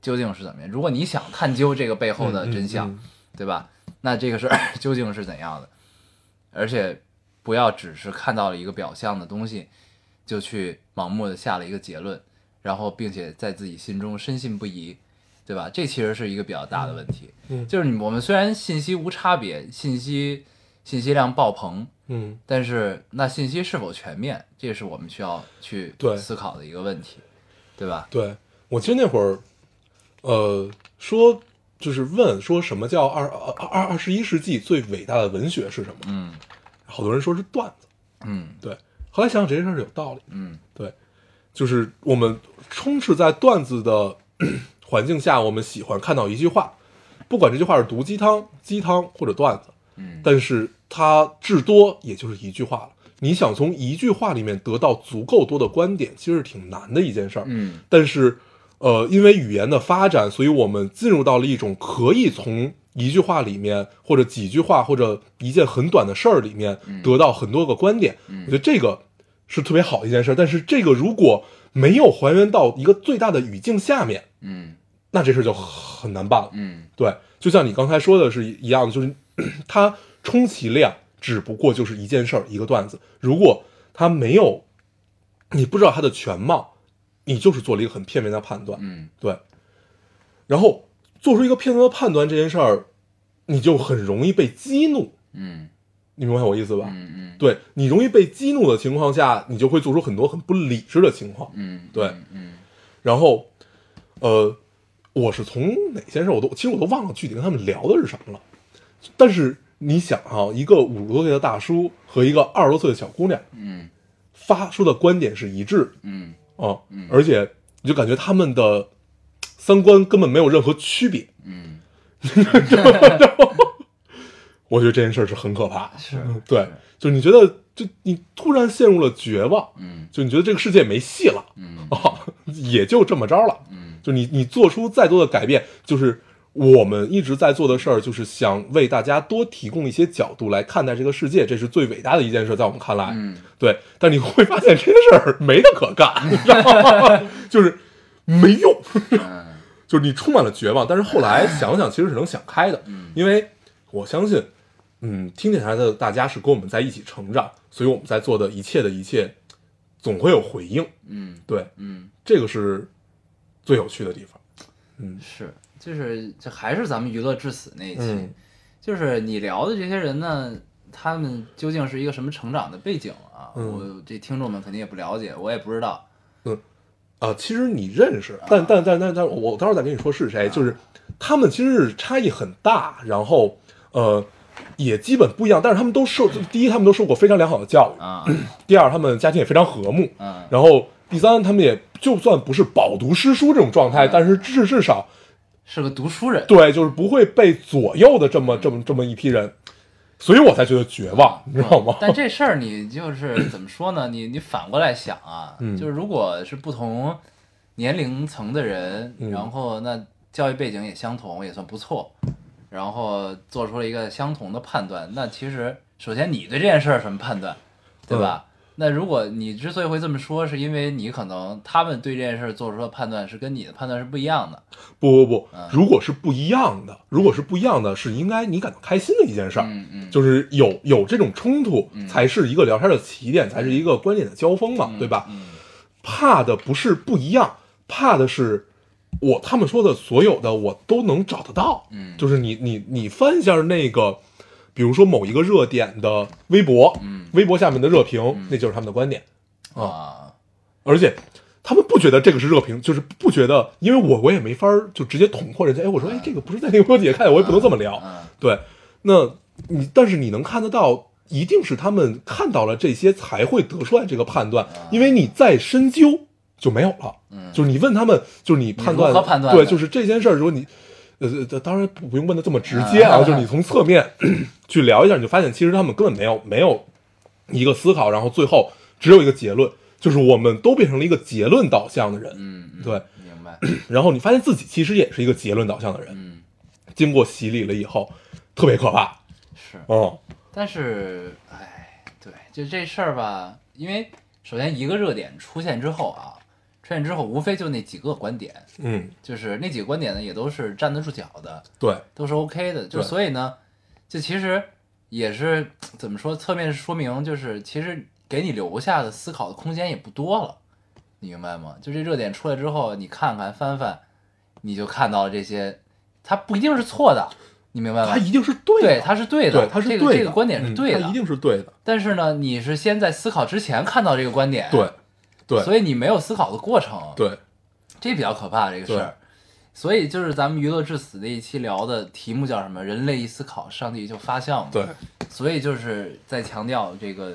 究竟是怎么样？如果你想探究这个背后的真相，嗯对吧？那这个事儿 究竟是怎样的？而且不要只是看到了一个表象的东西，就去盲目的下了一个结论，然后并且在自己心中深信不疑，对吧？这其实是一个比较大的问题。嗯就是你我们虽然信息无差别，信息信息量爆棚，嗯但是那信息是否全面，这是我们需要去对思考的一个问题，对吧？对我其实那会儿，呃，说就是问说什么叫二二二二十一世纪最伟大的文学是什么？嗯好多人说是段子，嗯对。后来想想这件事儿是有道理，嗯对，就是我们充斥在段子的环境下，我们喜欢看到一句话，不管这句话是毒鸡汤、鸡汤或者段子，嗯但是它至多也就是一句话了。你想从一句话里面得到足够多的观点，其实是挺难的一件事儿。嗯但是呃，因为语言的发展，所以我们进入到了一种可以从一句话里面，或者几句话，或者一件很短的事儿里面得到很多个观点。我觉得这个是特别好的一件事儿。但是这个如果没有还原到一个最大的语境下面，嗯那这事儿就很难办了。嗯对，就像你刚才说的是一样的，就是 它充其量只不过就是一件事儿，一个段子。如果它没有，你不知道它的全貌，你就是做了一个很片面的判断。嗯对，然后做出一个片面的判断这件事儿，你就很容易被激怒，嗯你明白我意思吧？嗯嗯对你容易被激怒的情况下，你就会做出很多很不理智的情况。嗯，对嗯然后，呃，我是从哪件事我都其实我都忘了具体跟他们聊的是什么了。但是你想哈、一个五十多岁的大叔和一个二十多岁的小姑娘嗯发出的观点是一致的嗯啊，而且你就感觉他们的三观根本没有任何区别。嗯 我觉得这件事儿是很可怕。是对，就你觉得，就你突然陷入了绝望，嗯就你觉得这个世界没戏了嗯啊，也就这么着了。嗯就你你做出再多的改变，就是我们一直在做的事儿，就是想为大家多提供一些角度来看待这个世界，这是最伟大的一件事，在我们看来，嗯对。但你会发现这些事儿没得可干，你知道吗？就是没用，嗯 就是你充满了绝望。但是后来想想，其实是能想开的，嗯因为我相信，嗯，听电台的大家是跟我们在一起成长，所以我们在做的一切的一切，总会有回应。嗯对，嗯这个是最有趣的地方。嗯。是，就是这还是咱们娱乐至死那一期，嗯。就是你聊的这些人呢，他们究竟是一个什么成长的背景啊？嗯。我这听众们肯定也不了解，我也不知道。嗯。啊，其实你认识，但但但但但我到时候再跟你说是谁，就是他们其实是差异很大，然后呃也基本不一样，但是他们都受第一，他们都受过非常良好的教育，啊，第二，他们家庭也非常和睦，嗯然后第三，他们也就算不是饱读诗书这种状态，但是至至少是个读书人。对，就是不会被左右的这么这么这么一批人，所以我才觉得绝望，你知道吗？但这事儿你就是怎么说呢？你你反过来想啊，嗯就是如果是不同年龄层的人，嗯然后那教育背景也相同，也算不错，然后做出了一个相同的判断，那其实首先你对这件事儿什么判断，对吧？那如果你之所以会这么说，是因为你可能他们对这件事儿做出的判断是跟你的判断是不一样的。不不不嗯，如果是不一样的，如果是不一样的，是应该你感到开心的一件事儿。嗯嗯，就是有有这种冲突，才是一个聊天的起点，才是一个观点的交锋嘛，对吧？嗯怕的不是不一样，怕的是我他们说的所有的我都能找得到。嗯就是你你你翻一下那个，比如说某一个热点的微博，嗯。微博下面的热评，那就是他们的观点，啊，而且。他们不觉得这个是热评，就是不觉得，因为我我也没法儿就直接捅破人家。哎，我说，哎，这个不是在那个微博底下看的，我也不能这么聊。嗯。对，那你但是你能看得到，一定是他们看到了这些才会得出来这个判断，因为你再深究就没有了。嗯。就是你问他们，就是你判断对，就是这件事儿，如果你呃，呃当然不不用问的这么直接啊，就是你从侧面 去聊一下，你就发现其实他们根本没有没有一个思考，然后最后只有一个结论，就是我们都变成了一个结论导向的人。嗯，嗯对，明白。然后你发现自己其实也是一个结论导向的人，嗯，经过洗礼了以后，特别可怕。是。嗯，但是，哎，对，就这事儿吧，因为首先一个热点出现之后啊，出现之后无非就那几个观点，嗯，就是那几个观点呢也都是站得住脚的，对，都是 OK 的，就所以呢，就其实也是怎么说，侧面说明就是其实给你留下的思考的空间也不多了，你明白吗？就这热点出来之后，你看看翻翻，你就看到了这些，它不一定是错的，你明白吗他？一定是对的，对，它是对的，对，他是这对的，个这个观点是嗯对的，他一定是对的，但是呢，你是先在思考之前看到这个观点，对，对，所以你没有思考的过程，，对，这比较可怕这个事儿。所以就是咱们娱乐至死那一期聊的题目叫什么？人类一思考，上帝就发笑嘛。对，所以就是在强调这个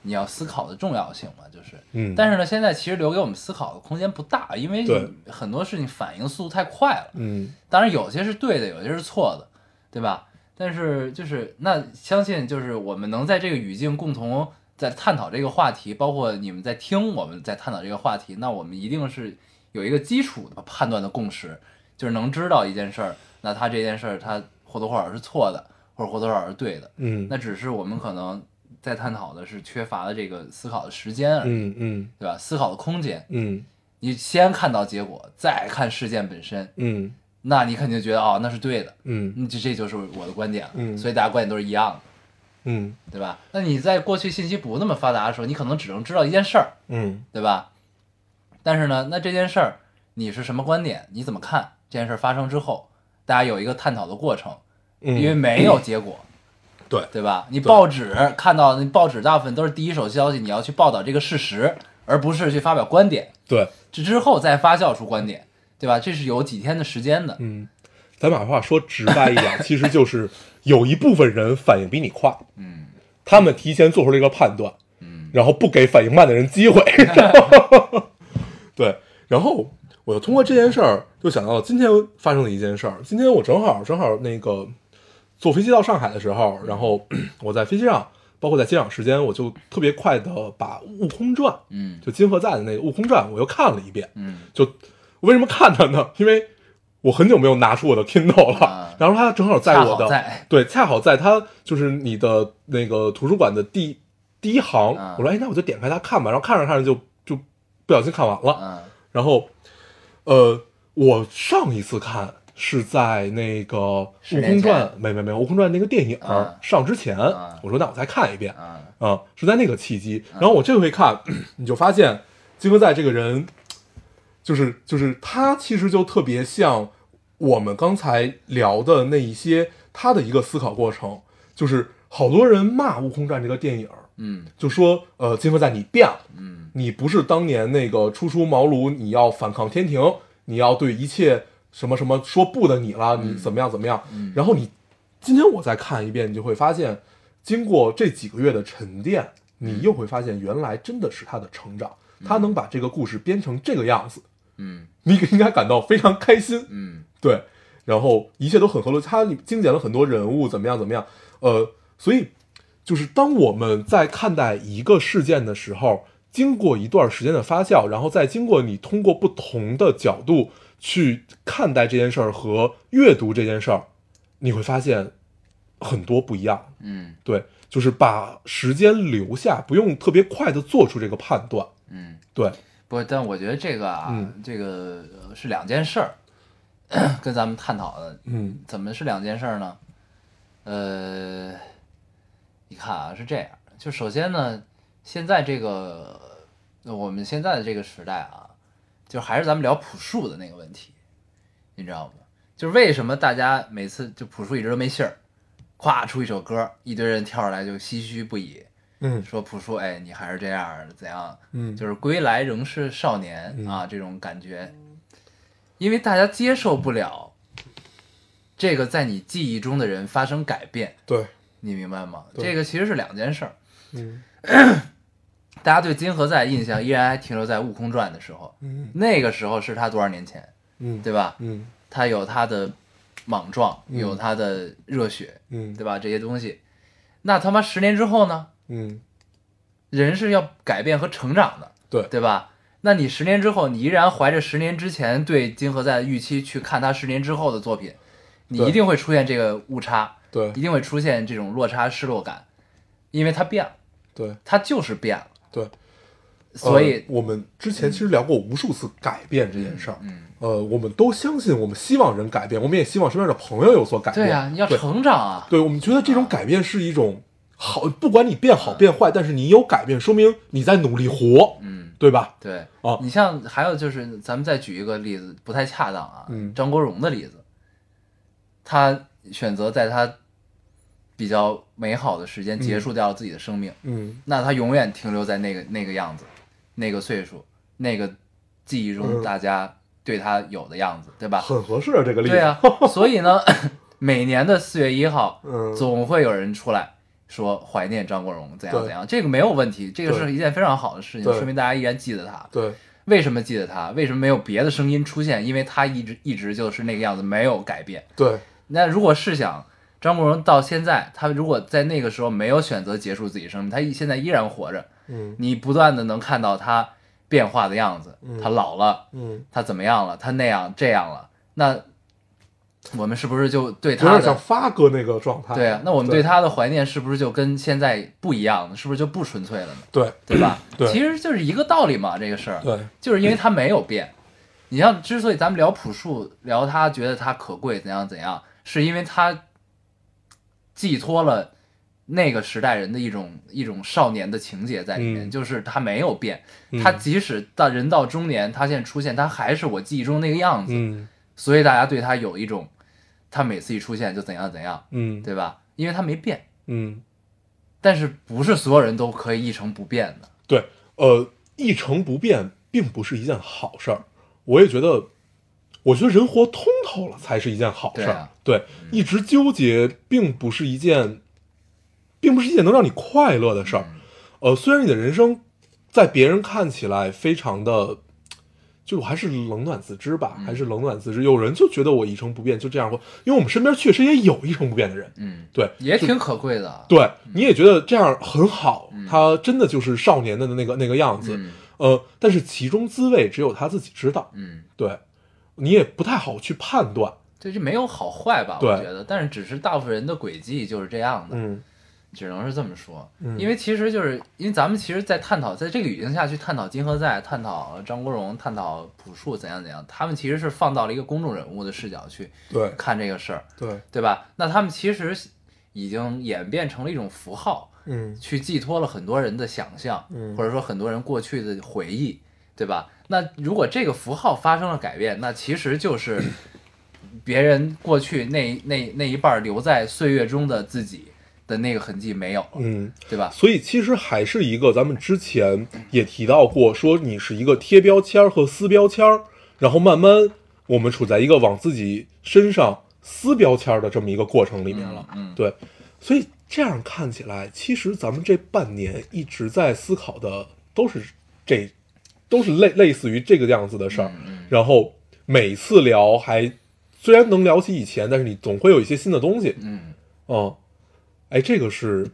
你要思考的重要性嘛，就是。嗯，但是呢，现在其实留给我们思考的空间不大，因为很多事情反应速度太快了。嗯，当然有些是对的，有些是错的，对吧？但是就是那相信就是我们能在这个语境共同在探讨这个话题，包括你们在听我们在探讨这个话题，那我们一定是有一个基础的判断的共识，就是能知道一件事儿，那他这件事儿他或多或少是错的，或者或多或少是对的。嗯那只是我们可能在探讨的是缺乏了这个思考的时间而已，嗯嗯对吧？思考的空间，嗯你先看到结果，再看事件本身，嗯那你肯定觉得哦，那是对的，嗯那这这就是我的观点了。嗯所以大家观点都是一样的，嗯对吧？那你在过去信息不那么发达的时候，你可能只能知道一件事儿，嗯对吧？但是呢，那这件事儿你是什么观点？你怎么看这件事儿发生之后，大家有一个探讨的过程，嗯，因为没有结果，对对吧？你报纸看到，你报纸大部分都是第一手消息，你要去报道这个事实，而不是去发表观点，对，这之后再发酵出观点，对吧？这是有几天的时间的，嗯，咱把话说直白一点，其实就是有一部分人反应比你快，嗯他们提前做出了一个判断，嗯然后不给反应慢的人机会。对，然后我就通过这件事儿，就想到了今天发生的一件事儿。今天我正好正好那个坐飞机到上海的时候，然后 我在飞机上，包括在机场时间，我就特别快的把《悟空传》嗯就金河在的那个《悟空传》，我又看了一遍。嗯就我为什么看它呢？因为我很久没有拿出我的 Kindle 了，啊 然后它正好在我的在 对，恰好在它就是你的那个图书馆的第第一行。啊我说，哎，那我就点开它看吧。然后看着看着就就不小心看完了。嗯然后，呃，我上一次看是在那个《悟空传》前没没没，《悟空传》那个电影、啊上之前，啊我说那我再看一遍。嗯啊，是在那个契机。然后我这回看，你就发现金哥在这个人，就是就是他其实就特别像我们刚才聊的那一些他的一个思考过程，就是好多人骂《悟空传》这个电影，嗯。就说呃金河在你变了，嗯。你不是当年那个初出茅庐，你要反抗天庭，你要对一切什么什么说不的你了，你怎么样怎么样？嗯。然后你今天我再看一遍，你就会发现，经过这几个月的沉淀，你又会发现原来真的是他的成长，他能把这个故事编成这个样子，嗯。你应该感到非常开心。嗯对，然后一切都很合逻辑，他精简了很多人物，怎么样怎么样，呃，所以就是当我们在看待一个事件的时候，经过一段时间的发酵，然后再经过你通过不同的角度去看待这件事儿和阅读这件事儿，你会发现很多不一样。嗯对，就是把时间留下，不用特别快的做出这个判断。嗯。对，不，但我觉得这个啊，嗯这个呃是两件事儿，跟咱们探讨的嗯怎么是两件事儿呢？呃，你看啊，是这样，就首先呢，现在这个我们现在的这个时代啊，就还是咱们聊朴树的那个问题，你知道吗？就是为什么大家每次就朴树一直都没信儿，咵出一首歌，一堆人跳出来就唏嘘不已，嗯说朴树，哎，你还是这样怎样？嗯就是归来仍是少年嗯啊，这种感觉，因为大家接受不了这个在你记忆中的人发生改变，对，你明白吗？这个其实是两件事儿。嗯 大家对金河在印象依然还停留在《悟空传》的时候，嗯那个时候是他多少年前，嗯，对吧？嗯他有他的莽撞，嗯有他的热血，嗯对吧？这些东西，那他妈十年之后呢？嗯，人是要改变和成长的，对对吧？那你十年之后，你依然怀着十年之前对金河在的预期去看他十年之后的作品，你一定会出现这个误差，对一定会出现这种落差、失落感，因为他变了，对他就是变了，对。所以呃，我们之前其实聊过无数次改变这件事儿。嗯，呃，我们都相信，我们希望人改变，我们也希望身边的朋友有所改变。对呀、你要成长啊，对，我们觉得这种改变是一种好，不管你变好变坏，但是你有改变，说明你在努力活，嗯，对吧？对，哦。你像还有就是，咱们再举一个例子，不太恰当啊，嗯。张国荣的例子，他选择在他比较美好的时间结束掉了自己的生命，嗯。那他永远停留在那个那个样子，那个岁数，那个记忆中嗯。大家对他有的样子，对吧？很合适啊，这个例子。对啊，所以呢，每年的四月一号，嗯。总会有人出来说怀念张国荣怎样怎样，这个没有问题，这个是一件非常好的事情，说明大家依然记得他。对为什么记得他？为什么没有别的声音出现？因为他一直一直就是那个样子，没有改变。对那如果试想，张国荣到现在，他如果在那个时候没有选择结束自己生命，他现在依然活着，嗯你不断的能看到他变化的样子，他老了，嗯，他怎么样了，他那样这样了，那我们是不是就对有点像发哥那个状态。对啊？那我们对他的怀念是不是就跟现在不一样了？是不是就不纯粹了呢？对对吧？对其实就是一个道理嘛，这个事儿。对，就是因为他没有变。你像，之所以咱们聊朴树，聊他觉得他可贵怎样怎样，是因为他寄托了那个时代人的一种一种少年的情节在里面，嗯就是他没有变，嗯他即使到人到中年，他现在出现，他还是我记忆中那个样子，嗯所以大家对他有一种，他每次一出现就怎样怎样，嗯对吧？因为他没变，嗯，但是不是所有人都可以一成不变的，对，呃，一成不变并不是一件好事儿。我也觉得，我觉得人活通透了才是一件好事儿。对啊对，一直纠结并不是一件，并不是一件能让你快乐的事儿。呃，虽然你的人生在别人看起来非常的，就我还是冷暖自知吧，还是冷暖自知。有人就觉得我一成不变，就这样。过，因为我们身边确实也有一成不变的人。嗯，对，也挺可贵的，对，你也觉得这样很好，他真的就是少年的那个那个样子，嗯。呃，但是其中滋味只有他自己知道，嗯。对，你也不太好去判断，这就没有好坏吧，我觉得，但是只是大部分人的轨迹就是这样的，嗯只能是这么说。嗯因为其实就是因为咱们其实，在探讨在这个语境下去探讨金河在，探讨张国荣，探讨朴树怎样怎样，他们其实是放到了一个公众人物的视角去对看这个事儿，对，对吧？那他们其实已经演变成了一种符号，嗯去寄托了很多人的想象，嗯或者说很多人过去的回忆，对吧？那如果这个符号发生了改变，那其实就是别人过去那那那一半留在岁月中的自己的那个痕迹没有了，嗯，对吧？所以其实还是一个咱们之前也提到过，说你是一个贴标签儿和撕标签儿，然后慢慢我们处在一个往自己身上撕标签儿的这么一个过程里面了，嗯嗯对，所以这样看起来，其实咱们这半年一直在思考的都是这，都是类类似于这个样子的事儿。然后每次聊还虽然能聊起以前，但是你总会有一些新的东西。嗯，哦，哎，这个是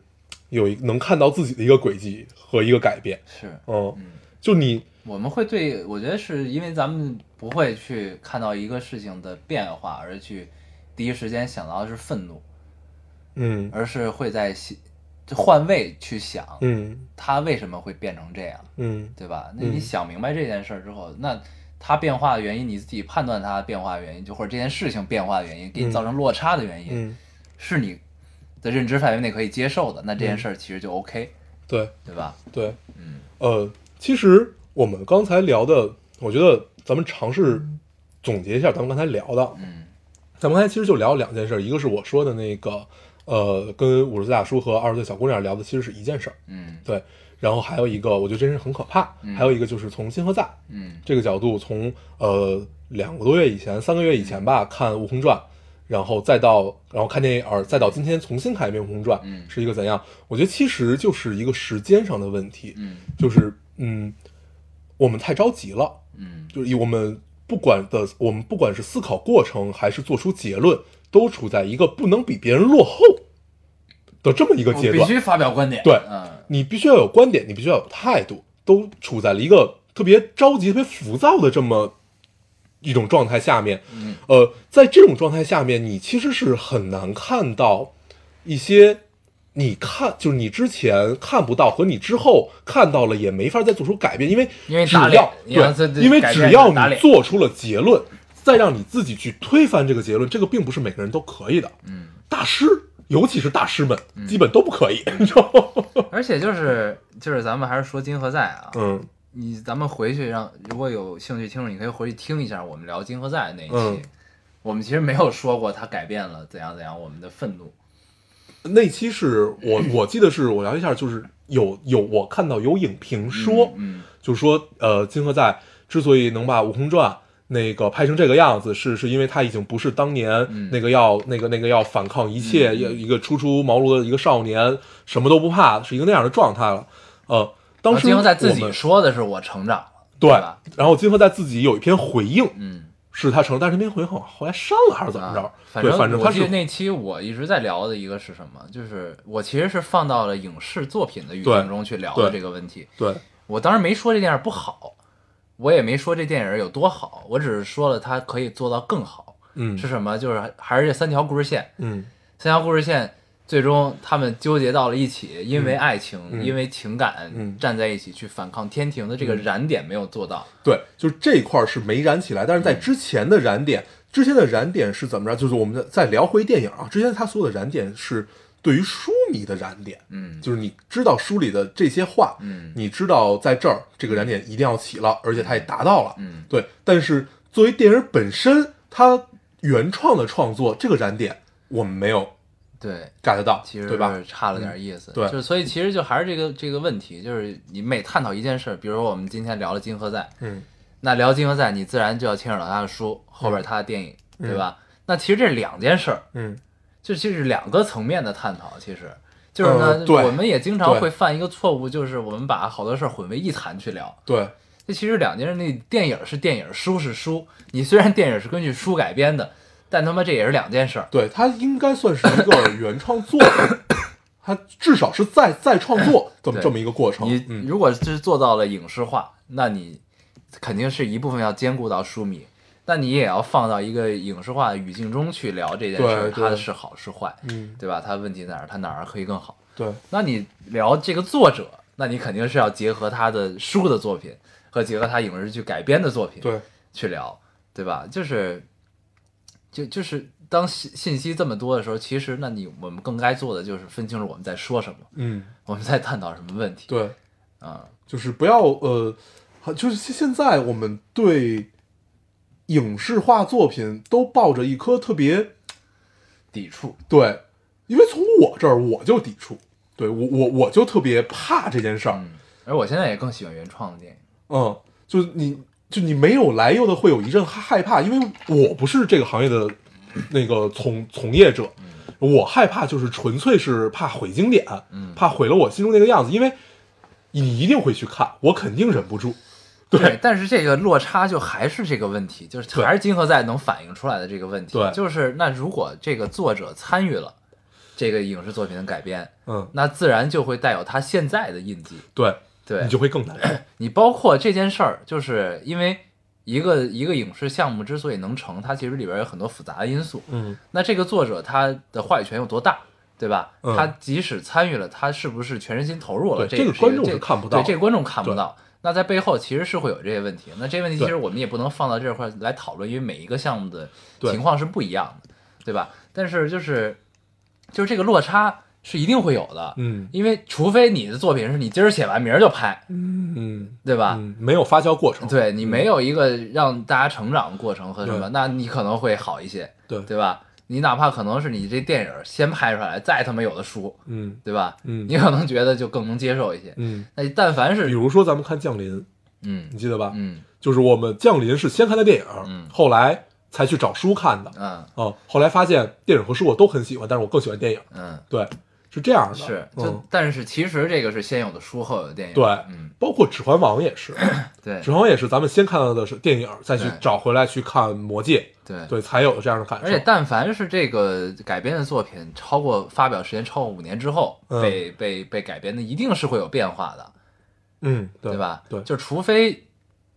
有一能看到自己的一个轨迹和一个改变。是。嗯，就你我们会对，我觉得是因为咱们不会去看到一个事情的变化，而去第一时间想到的是愤怒，嗯而是会在想换位去想，嗯它为什么会变成这样，嗯对吧？那你想明白这件事儿之后，那它变化的原因，你自己判断它变化的原因，就或者这件事情变化的原因，给你造成落差的原因，嗯，是你的认知范围内可以接受的，那这件事儿其实就 OK，、对对吧？对，嗯呃，其实我们刚才聊的，我觉得咱们尝试总结一下咱们刚才聊的。嗯咱们刚才其实就聊了两件事，一个是我说的那个，呃，跟五十岁大叔和二十岁小姑娘聊的其实是一件事儿，嗯对。然后还有一个，我觉得这是很可怕。嗯还有一个就是从金和在嗯这个角度，从呃两个多月以前、三个月以前吧，看《悟空传》，然后再到然后看电影，呃再到今天重新看一遍《悟空传》，嗯。是一个怎样？我觉得其实就是一个时间上的问题，嗯。就是嗯，我们太着急了，嗯。就是以我们不管的，我们不管是思考过程还是做出结论，都处在一个不能比别人落后的这么一个阶段。必须发表观点，对嗯。你必须要有观点，你必须要有态度，都处在了一个特别着急、特别浮躁的这么一种状态下面。嗯呃，在这种状态下面，你其实是很难看到一些你看，就是你之前看不到和你之后看到了也没法再做出改变，因为只因为对，因为只要你做出了结论，再让你自己去推翻这个结论，这个并不是每个人都可以的。嗯，大师，尤其是大师们，基本都不可以，你知道吗？而且就是就是咱们还是说金和在啊，嗯你咱们回去让如果有兴趣听众，你可以回去听一下我们聊金河在那一期，嗯。我们其实没有说过他改变了怎样怎样我们的愤怒，那期是我我记得是我聊一下，就是有有我看到有影评说，嗯。就是说呃，金河在之所以能把《悟空传》那个拍成这个样子，是是因为他已经不是当年嗯。那个要、那个那个要反抗一切，一个初出茅庐的一个少年，什么都不怕，是一个那样的状态了。呃，当时金河在自己说的是我成长了，对吧？然后金河在自己有一篇回应，嗯，是他成，但是那篇回应后来删了还是怎么着？啊反正，反正他是我记得那期我一直在聊的一个是什么，就是我其实是放到了影视作品的语对境中去聊的这个问题。对，我当时没说这电影不好，我也没说这电影有多好，我只是说了它可以做到更好。嗯是什么？就是还是这三条故事线，嗯三条故事线最终他们纠结到了一起，因为爱情，嗯因为情感、嗯站在一起去反抗天庭的这个燃点没有做到。对，就是这一块儿是没燃起来，但是在之前的燃点，之前的燃点是怎么着？就是我们再聊回电影啊，之前他所有的燃点是对于书迷的燃点，嗯就是你知道书里的这些话，嗯你知道在这儿这个燃点一定要起了，而且他也达到了，嗯对。但是作为电影本身，它原创的创作这个燃点，我们没有对，get 到，其实对吧？差了点意思。对就是所以其实就还是这个这个问题，就是你每探讨一件事儿，比如说我们今天聊了金河在，嗯那聊金河在，你自然就要牵扯到他的书后边他的电影，对吧？那其实这是两件事儿，嗯这其实是两个层面的探讨。其实就是呢，我们也经常会犯一个错误，就是我们把好多事儿混为一谈去聊。对，那其实两件事，那电影是电影，书是书。你虽然电影是根据书改编的，但他妈这也是两件事儿。对，他应该算是一个 原创作品，它至少是再再创作这么这么一个过程。你嗯，如果是做到了影视化，那你肯定是一部分要兼顾到书迷，但你也要放到一个影视化的语境中去聊这件事儿，它是好是坏，嗯，对吧？它问题在哪儿？它哪儿可以更好？对，那你聊这个作者，那你肯定是要结合他的书的作品和结合他影视剧改编的作品对，去聊，对吧？就是，就就是当信信息这么多的时候，其实那你我们更该做的就是分清楚我们在说什么，嗯，我们在探讨什么问题对，啊、就是不要呃，好就是现现在我们对影视化作品都抱着一颗特别抵触。对，因为从我这儿我就抵触，对我我我就特别怕这件事儿，嗯，而我现在也更喜欢原创的电影。嗯，就是你就你没有来由的会有一阵害怕，因为我不是这个行业的那个从从业者，我害怕就是纯粹是怕毁经典，嗯。怕毁了我心中那个样子，因为你一定会去看，我肯定忍不住，对，但是这个落差就还是这个问题，就是还是金河在能反映出来的这个问题。对。就是那如果这个作者参与了这个影视作品的改编，嗯，那自然就会带有他现在的印记。对，对你就会更难，你包括这件事儿，就是因为一个一个影视项目之所以能成，它其实里边有很多复杂的因素。嗯，那这个作者他的话语权有多大，对吧？嗯他即使参与了，他是不是全身心投入了？这个观众这是看不到对这个观众看不到。那在背后其实是会有这些问题。那这些问题其实我们也不能放到这块来讨论，因为每一个项目的情况是不一样的，对吧？但是就是就是这个落差是一定会有的，嗯。因为除非你的作品是你今儿写完明儿就拍，嗯。嗯对吧？嗯，没有发酵过程，对你没有一个让大家成长的过程和什么，对那你可能会好一些，对。对吧？你哪怕可能是你这电影先拍出来，再他妈有的书，嗯。对吧？嗯。你可能觉得就更能接受一些。嗯，那但凡是比如说咱们看《降临》，嗯。你记得吧？嗯？就是我们《降临》是先看的电影，嗯后来才去找书看的，嗯。哦，后来发现电影和书我都很喜欢，但是我更喜欢电影，嗯，对，是这样的，是就、嗯，但是其实这个是先有的书后有的电影，对嗯。包括《指环王》也是，《对指环王》也是咱们先看到的是电影，再去找回来去看《魔戒》，对对，才有这样的感受，而且，但凡是这个改编的作品超过发表时间超过五年之后、嗯被被被改编的，一定是会有变化的，嗯，对对吧？对，就除非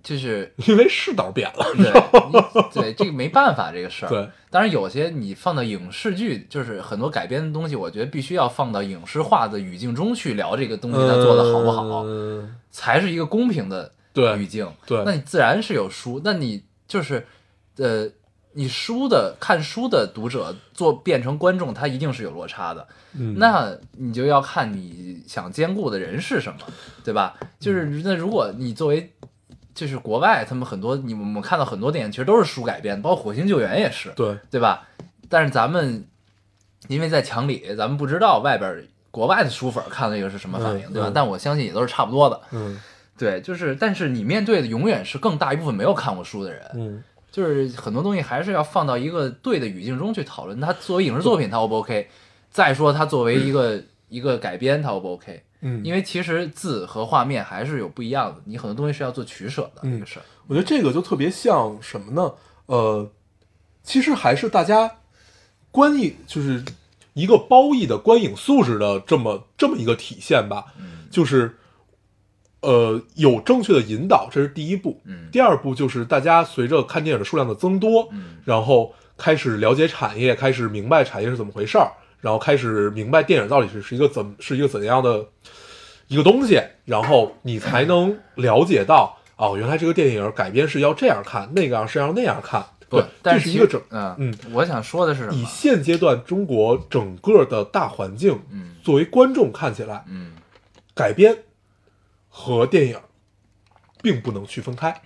就是因为世道变了，对，对这个没办法，这个事儿。对，当然有些你放到影视剧，就是很多改编的东西，我觉得必须要放到影视化的语境中去聊这个东西，它做的好不好，嗯才是一个公平的语境。对那你自然是有书，那你就是呃，你书的看书的读者做变成观众，他一定是有落差的。嗯，那你就要看你想兼顾的人是什么，对吧？就是那如果你作为就是国外，他们很多你我们看到很多电影其实都是书改编，包括《火星救援》也是，对，对吧？但是咱们因为在墙里，咱们不知道外边国外的书粉看了这个是什么反应，对吧？但我相信也都是差不多的。嗯对，就是，但是你面对的永远是更大一部分没有看过书的人，嗯，就是很多东西还是要放到一个对的语境中去讨论。它作为影视作品，它 O 不 OK？再说它作为一个 一个改编，它 O 不 OK？嗯，因为其实字和画面还是有不一样的，你很多东西是要做取舍的。嗯这个事儿，我觉得这个就特别像什么呢？呃，其实还是大家观影就是一个褒义的观影素质的这么这么一个体现吧。嗯就是呃有正确的引导，这是第一步。嗯第二步就是大家随着看电影的数量的增多，嗯然后开始了解产业，开始明白产业是怎么回事儿，然后开始明白电影到底是是一个怎是一个怎样的一个东西，然后你才能了解到哦，原来这个电影改编是要这样看，那个样是要那样看。不对，，但是这是一个整嗯嗯，我想说的是什以？现阶段中国整个的大环境，嗯作为观众看起来，嗯，改编和电影并不能区分开。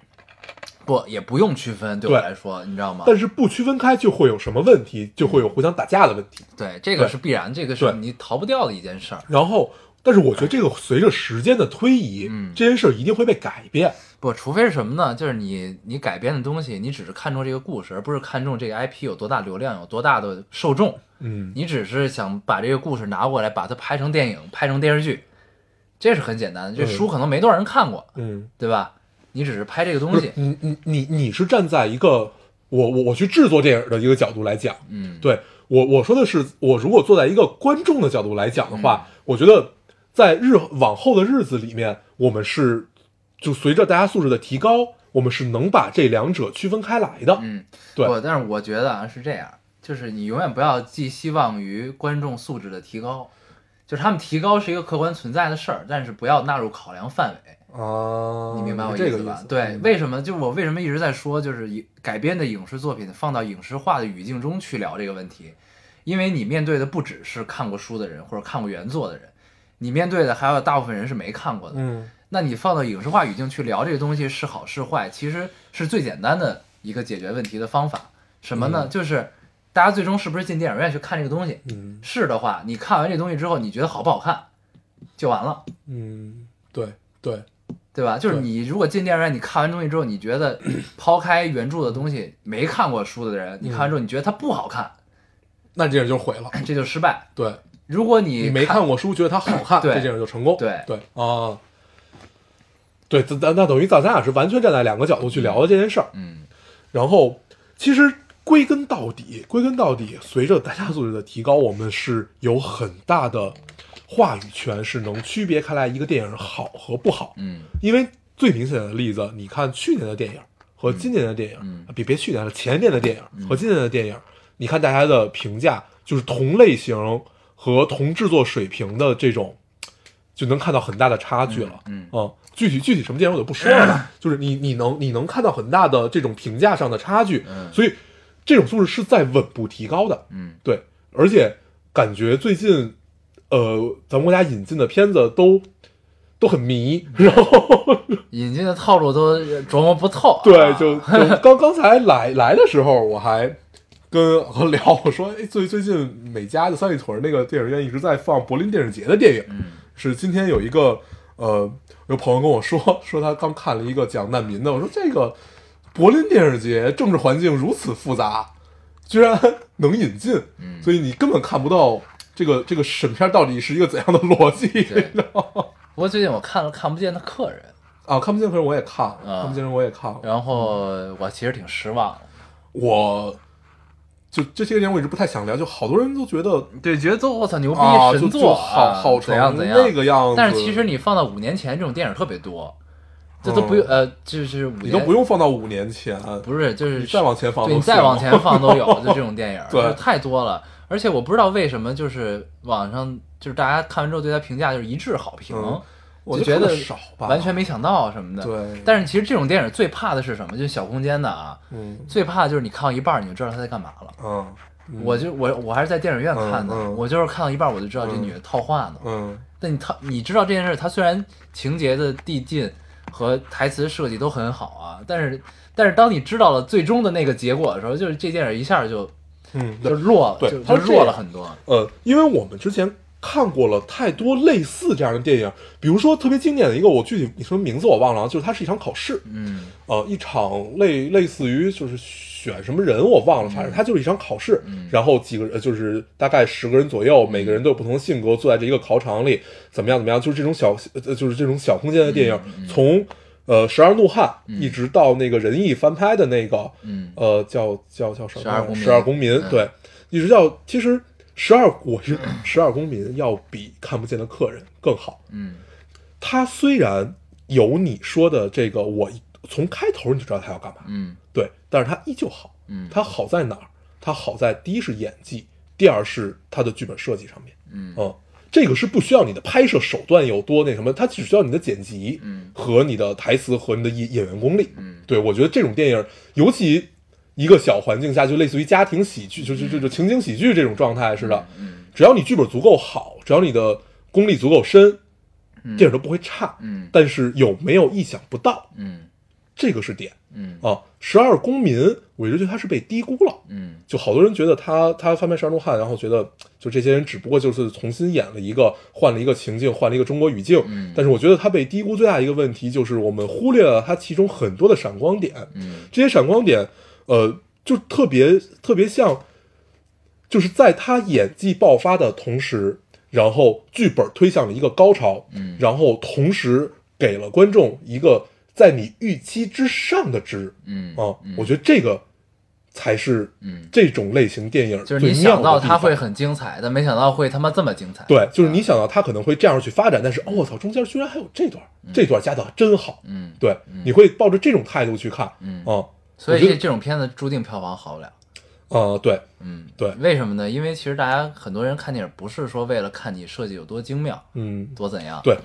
不，也不用区分，对我来说，你知道吗？但是不区分开就会有什么问题？就会有互相打架的问题。对，这个是必然，这个是你逃不掉的一件事儿。然后，但是我觉得这个随着时间的推移，嗯这件事儿一定会被改变。不，除非是什么呢？就是你你改编的东西，你只是看重这个故事，而不是看重这个 IP 有多大流量，有多大的受众。嗯，你只是想把这个故事拿过来，把它拍成电影，拍成电视剧，这是很简单的。这嗯书可能没多少人看过，嗯，对吧？你只是拍这个东西，你你你你是站在一个我我我去制作电影的一个角度来讲，嗯，对我我说的是，我如果坐在一个观众的角度来讲的话，嗯我觉得在日往后的日子里面，我们是就随着大家素质的提高，我们是能把这两者区分开来的。嗯，对不，但是我觉得啊是这样，就是你永远不要寄希望于观众素质的提高，就是他们提高是一个客观存在的事儿，但是不要纳入考量范围。啊你明白我意思吧？思？对，嗯为什么？就我为什么一直在说，就是影改编的影视作品放到影视化的语境中去聊这个问题，因为你面对的不只是看过书的人或者看过原作的人，你面对的还有大部分人是没看过的。嗯那你放到影视化语境去聊这个东西是好是坏，其实是最简单的一个解决问题的方法。什么呢？嗯就是大家最终是不是进电影院去看这个东西？嗯是的话，你看完这东西之后，你觉得好不好看，就完了。嗯，对对，对吧？就是你如果进电影院，你看完东西之后，你觉得 抛开原著的东西，没看过书的人，你看完之后你觉得它不好看，那这电影就毁了。这就失败。对如果你你没看过书，觉得它好看，对这电影就成功。对对啊，对，咱咱那等于咱咱俩是完全站在两个角度去聊的这件事儿。嗯然后，其实归根到底，归根到底，随着大家素质的提高，我们是有很大的话语权，是能区别开来一个电影好和不好。嗯因为最明显的例子，你看去年的电影和今年的电影，嗯别别去年了，前年的电影和今年的电影，你看大家的评价，就是同类型和同制作水平的这种，就能看到很大的差距了。嗯嗯，具体具体什么电影我就不说了吧，就是你你能你能看到很大的这种评价上的差距，嗯所以这种素质是在稳步提高的。嗯对，而且感觉最近，呃，咱们国家引进的片子都都很迷，然后 引进的套路都琢磨不透啊。对，就 就刚刚才来来的时候，我还跟和聊，我说，哎，最最近美嘉的三里屯那个电影院一直在放柏林电影节的电影，嗯是今天有一个呃，有朋友跟我说，说他刚看了一个讲难民的，我说这个柏林电影节政治环境如此复杂，居然 能引进，嗯所以你根本看不到这个这个审片到底是一个怎样的逻辑？不过最近我看了《看不见的客人。啊，看不见客人我也看了，啊。看不见人我也看了》，，然后我其实挺失望的。我就这些年我一直不太想聊，就好多人都觉得对，觉得都我操牛逼啊，神作好啊好成怎样怎样。那个样子，但是其实你放到五年前，这种电影特别多，这都不用呃，就是五年你都不用放到五年前，不是，就是再往前放对你再往前放都有，就这种电影，对。就是太多了。而且我不知道为什么，就是网上就是大家看完之后对他评价就是一致好评，嗯我就觉得得少吧完全没想到什么的。对但是其实这种电影最怕的是什么？就是小空间的啊，嗯最怕的就是你看到一半你就知道他在干嘛了。嗯我就我我还是在电影院看的，嗯嗯我就是看到一半我就知道这嗯女的套话呢。嗯但你套你知道这件事，它虽然情节的递进和台词设计都很好啊，但是但是当你知道了最终的那个结果的时候，就是这电影一下就嗯，就弱了，对它这样了很多。呃，因为我们之前看过了太多类似这样的电影，比如说特别经典的一个，我具体你什么名字我忘了啊，就是它是一场考试，嗯呃，一场类类似于就是选什么人我忘了，反正它就是一场考试，嗯然后几个人就是大概十个人左右，每个人都有不同的性格，坐在这一个考场里，怎么样怎么样，就是这种小呃就是这种小空间的电影，嗯从呃十二怒汉、一直到那个仁义翻拍的那个，嗯。呃叫叫叫什么？12公民。十二公民，嗯。对，一直到其实十二我是十二公民要比看不见的客人更好。嗯。他虽然有你说的这个，我从开头你就知道他要干嘛，嗯。对，但是他依旧好，嗯。他好在哪儿？他好在第一是演技，第二是他的剧本设计上面，嗯这个是不需要你的拍摄手段有多那什么，它只需要你的剪辑，嗯。和你的台词和你的演演员功力，嗯。对我觉得这种电影，尤其一个小环境下，就类似于家庭喜剧，就就就就情景喜剧这种状态似的，嗯。只要你剧本足够好，只要你的功力足够深，嗯。电影都不会差，嗯。但是有没有意想不到，嗯这个是点嗯啊。十二公民，我一直觉得他是被低估了。嗯就好多人觉得他他翻拍《十二怒汉》，然后觉得就这些人只不过就是重新演了一个，换了一个情境，换了一个中国语境。嗯但是我觉得他被低估最大一个问题就是我们忽略了他其中很多的闪光点。嗯这些闪光点，呃，就特别特别像，就是在他演技爆发的同时，然后剧本推向了一个高潮，嗯然后同时给了观众一个在你预期之上的值。嗯啊，我觉得这个才是嗯。这种类型电影就是你想到它会很精彩，但没想到会他妈这么精彩。对，就是你想到它可能会这样去发展，但是哦，我操，中间居然还有这段，这段加的真好，嗯，对，你会抱着这种态度去看，嗯。啊，所以这这种片子注定票房好不了。啊，对，嗯，对。为什么呢？因为其实大家很多人看电影不是说为了看你设计有多精妙，嗯，多怎样，对，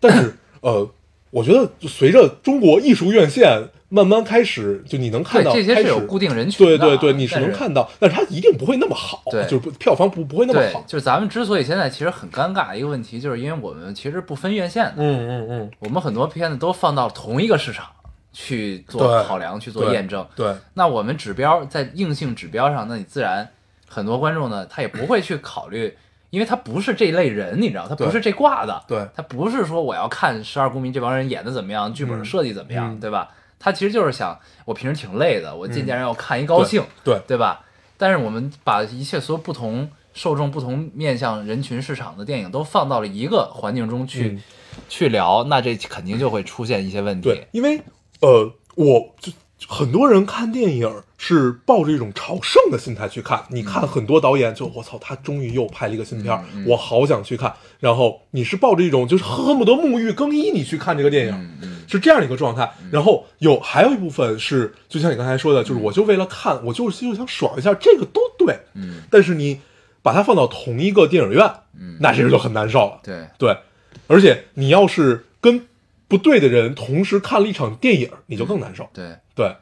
但是呃，我觉得就随着中国艺术院线慢慢开始，就你能看，到这些是有固定人群。对对对，你是能看到，但是它一定不会那么好，对就是不票房不不会那么好，，就是咱们之所以现在其实很尴尬的一个问题，就是因为我们其实不分院线的，嗯嗯嗯，我们很多片子都放到同一个市场去做考量、去做验证。对，那我们指标在硬性指标上，那你自然很多观众呢，他也不会去考虑，因为他不是这类人，你知道，他不是这挂的，对他不是说我要看《十二公民》这帮人演的怎么样，剧本设计怎么样，嗯对吧？他其实就是想，我平时挺累的，我见见人要看一高兴，对对吧？但是我们把一切所有不同受众、不同面向人群市场的电影都放到了一个环境中去、嗯去聊，那这肯定就会出现一些问题。对，因为呃，我就很多人看电影是抱着一种朝圣的心态去看。你看很多导演就我操，他终于又拍了一个新片我好想去看。然后你是抱着一种就是恨不得沐浴更衣你去看这个电影，是这样一个状态。然后有还有一部分是，就像你刚才说的，就是我就为了看，我就是就想爽一下，这个都对。嗯，但是你把它放到同一个电影院，嗯那这个就很难受了。对，对，而且你要是跟不对的人同时看了一场电影，你就更难受。对。对，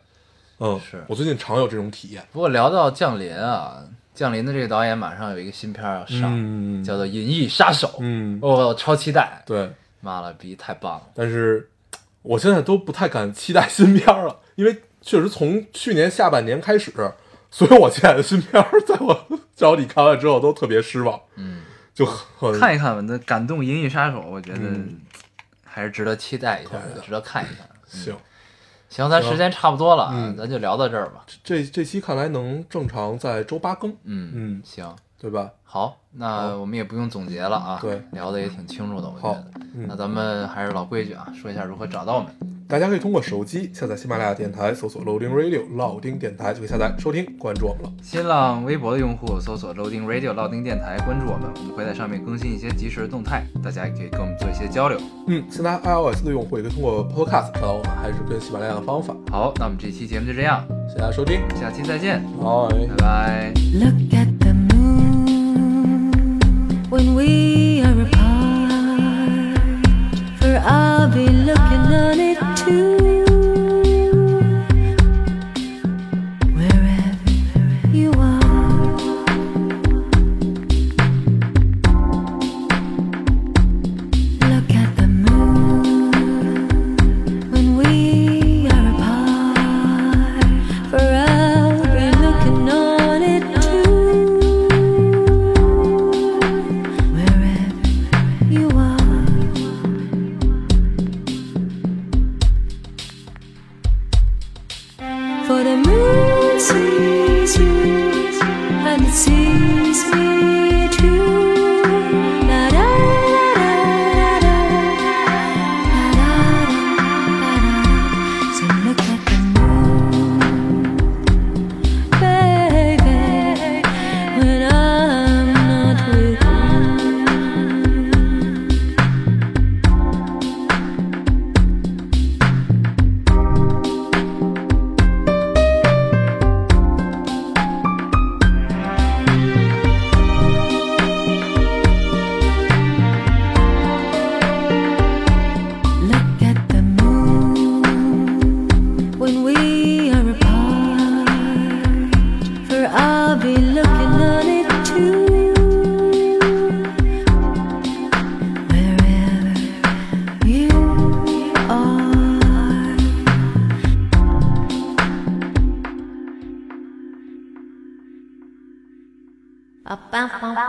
嗯，是我最近常有这种体验。不过聊到降临啊，降临的这个导演马上有一个新片要上，嗯叫做《银翼杀手》，嗯，我超期待，对，妈了逼，太棒了！但是我现在都不太敢期待新片了，因为确实从去年下半年开始，所有我期待的新片，在我找你看完之后都特别失望，嗯，就很看一看吧，那感动《银翼杀手》，我觉得嗯还是值得期待一下值得看一看。行。行，咱时间差不多了，嗯。咱就聊到这儿吧。这这期看来能正常在周八更，嗯嗯。行，对吧？好，那我们也不用总结了啊，对聊的也挺清楚的，我觉得。嗯那咱们还是老规矩啊，说一下如何找到我们。大家可以通过手机下载喜马拉雅电台，搜索 Loading Radio 老丁电台就可以下载收听，关注我们了。新浪微博的用户搜索 Loading Radio 老丁电台，关注我们，我们会在上面更新一些即时的动态，大家也可以跟我们做一些交流。嗯，现在 iOS 的用户也可以通过 Podcast 找到我们，还是跟喜马拉雅的方法。好，那我们这期节目就这样，谢谢大家收听，下期再见，拜。拜拜。Look at the moon when we are apart. For I'll be looking on it too. Ba, ba, ba,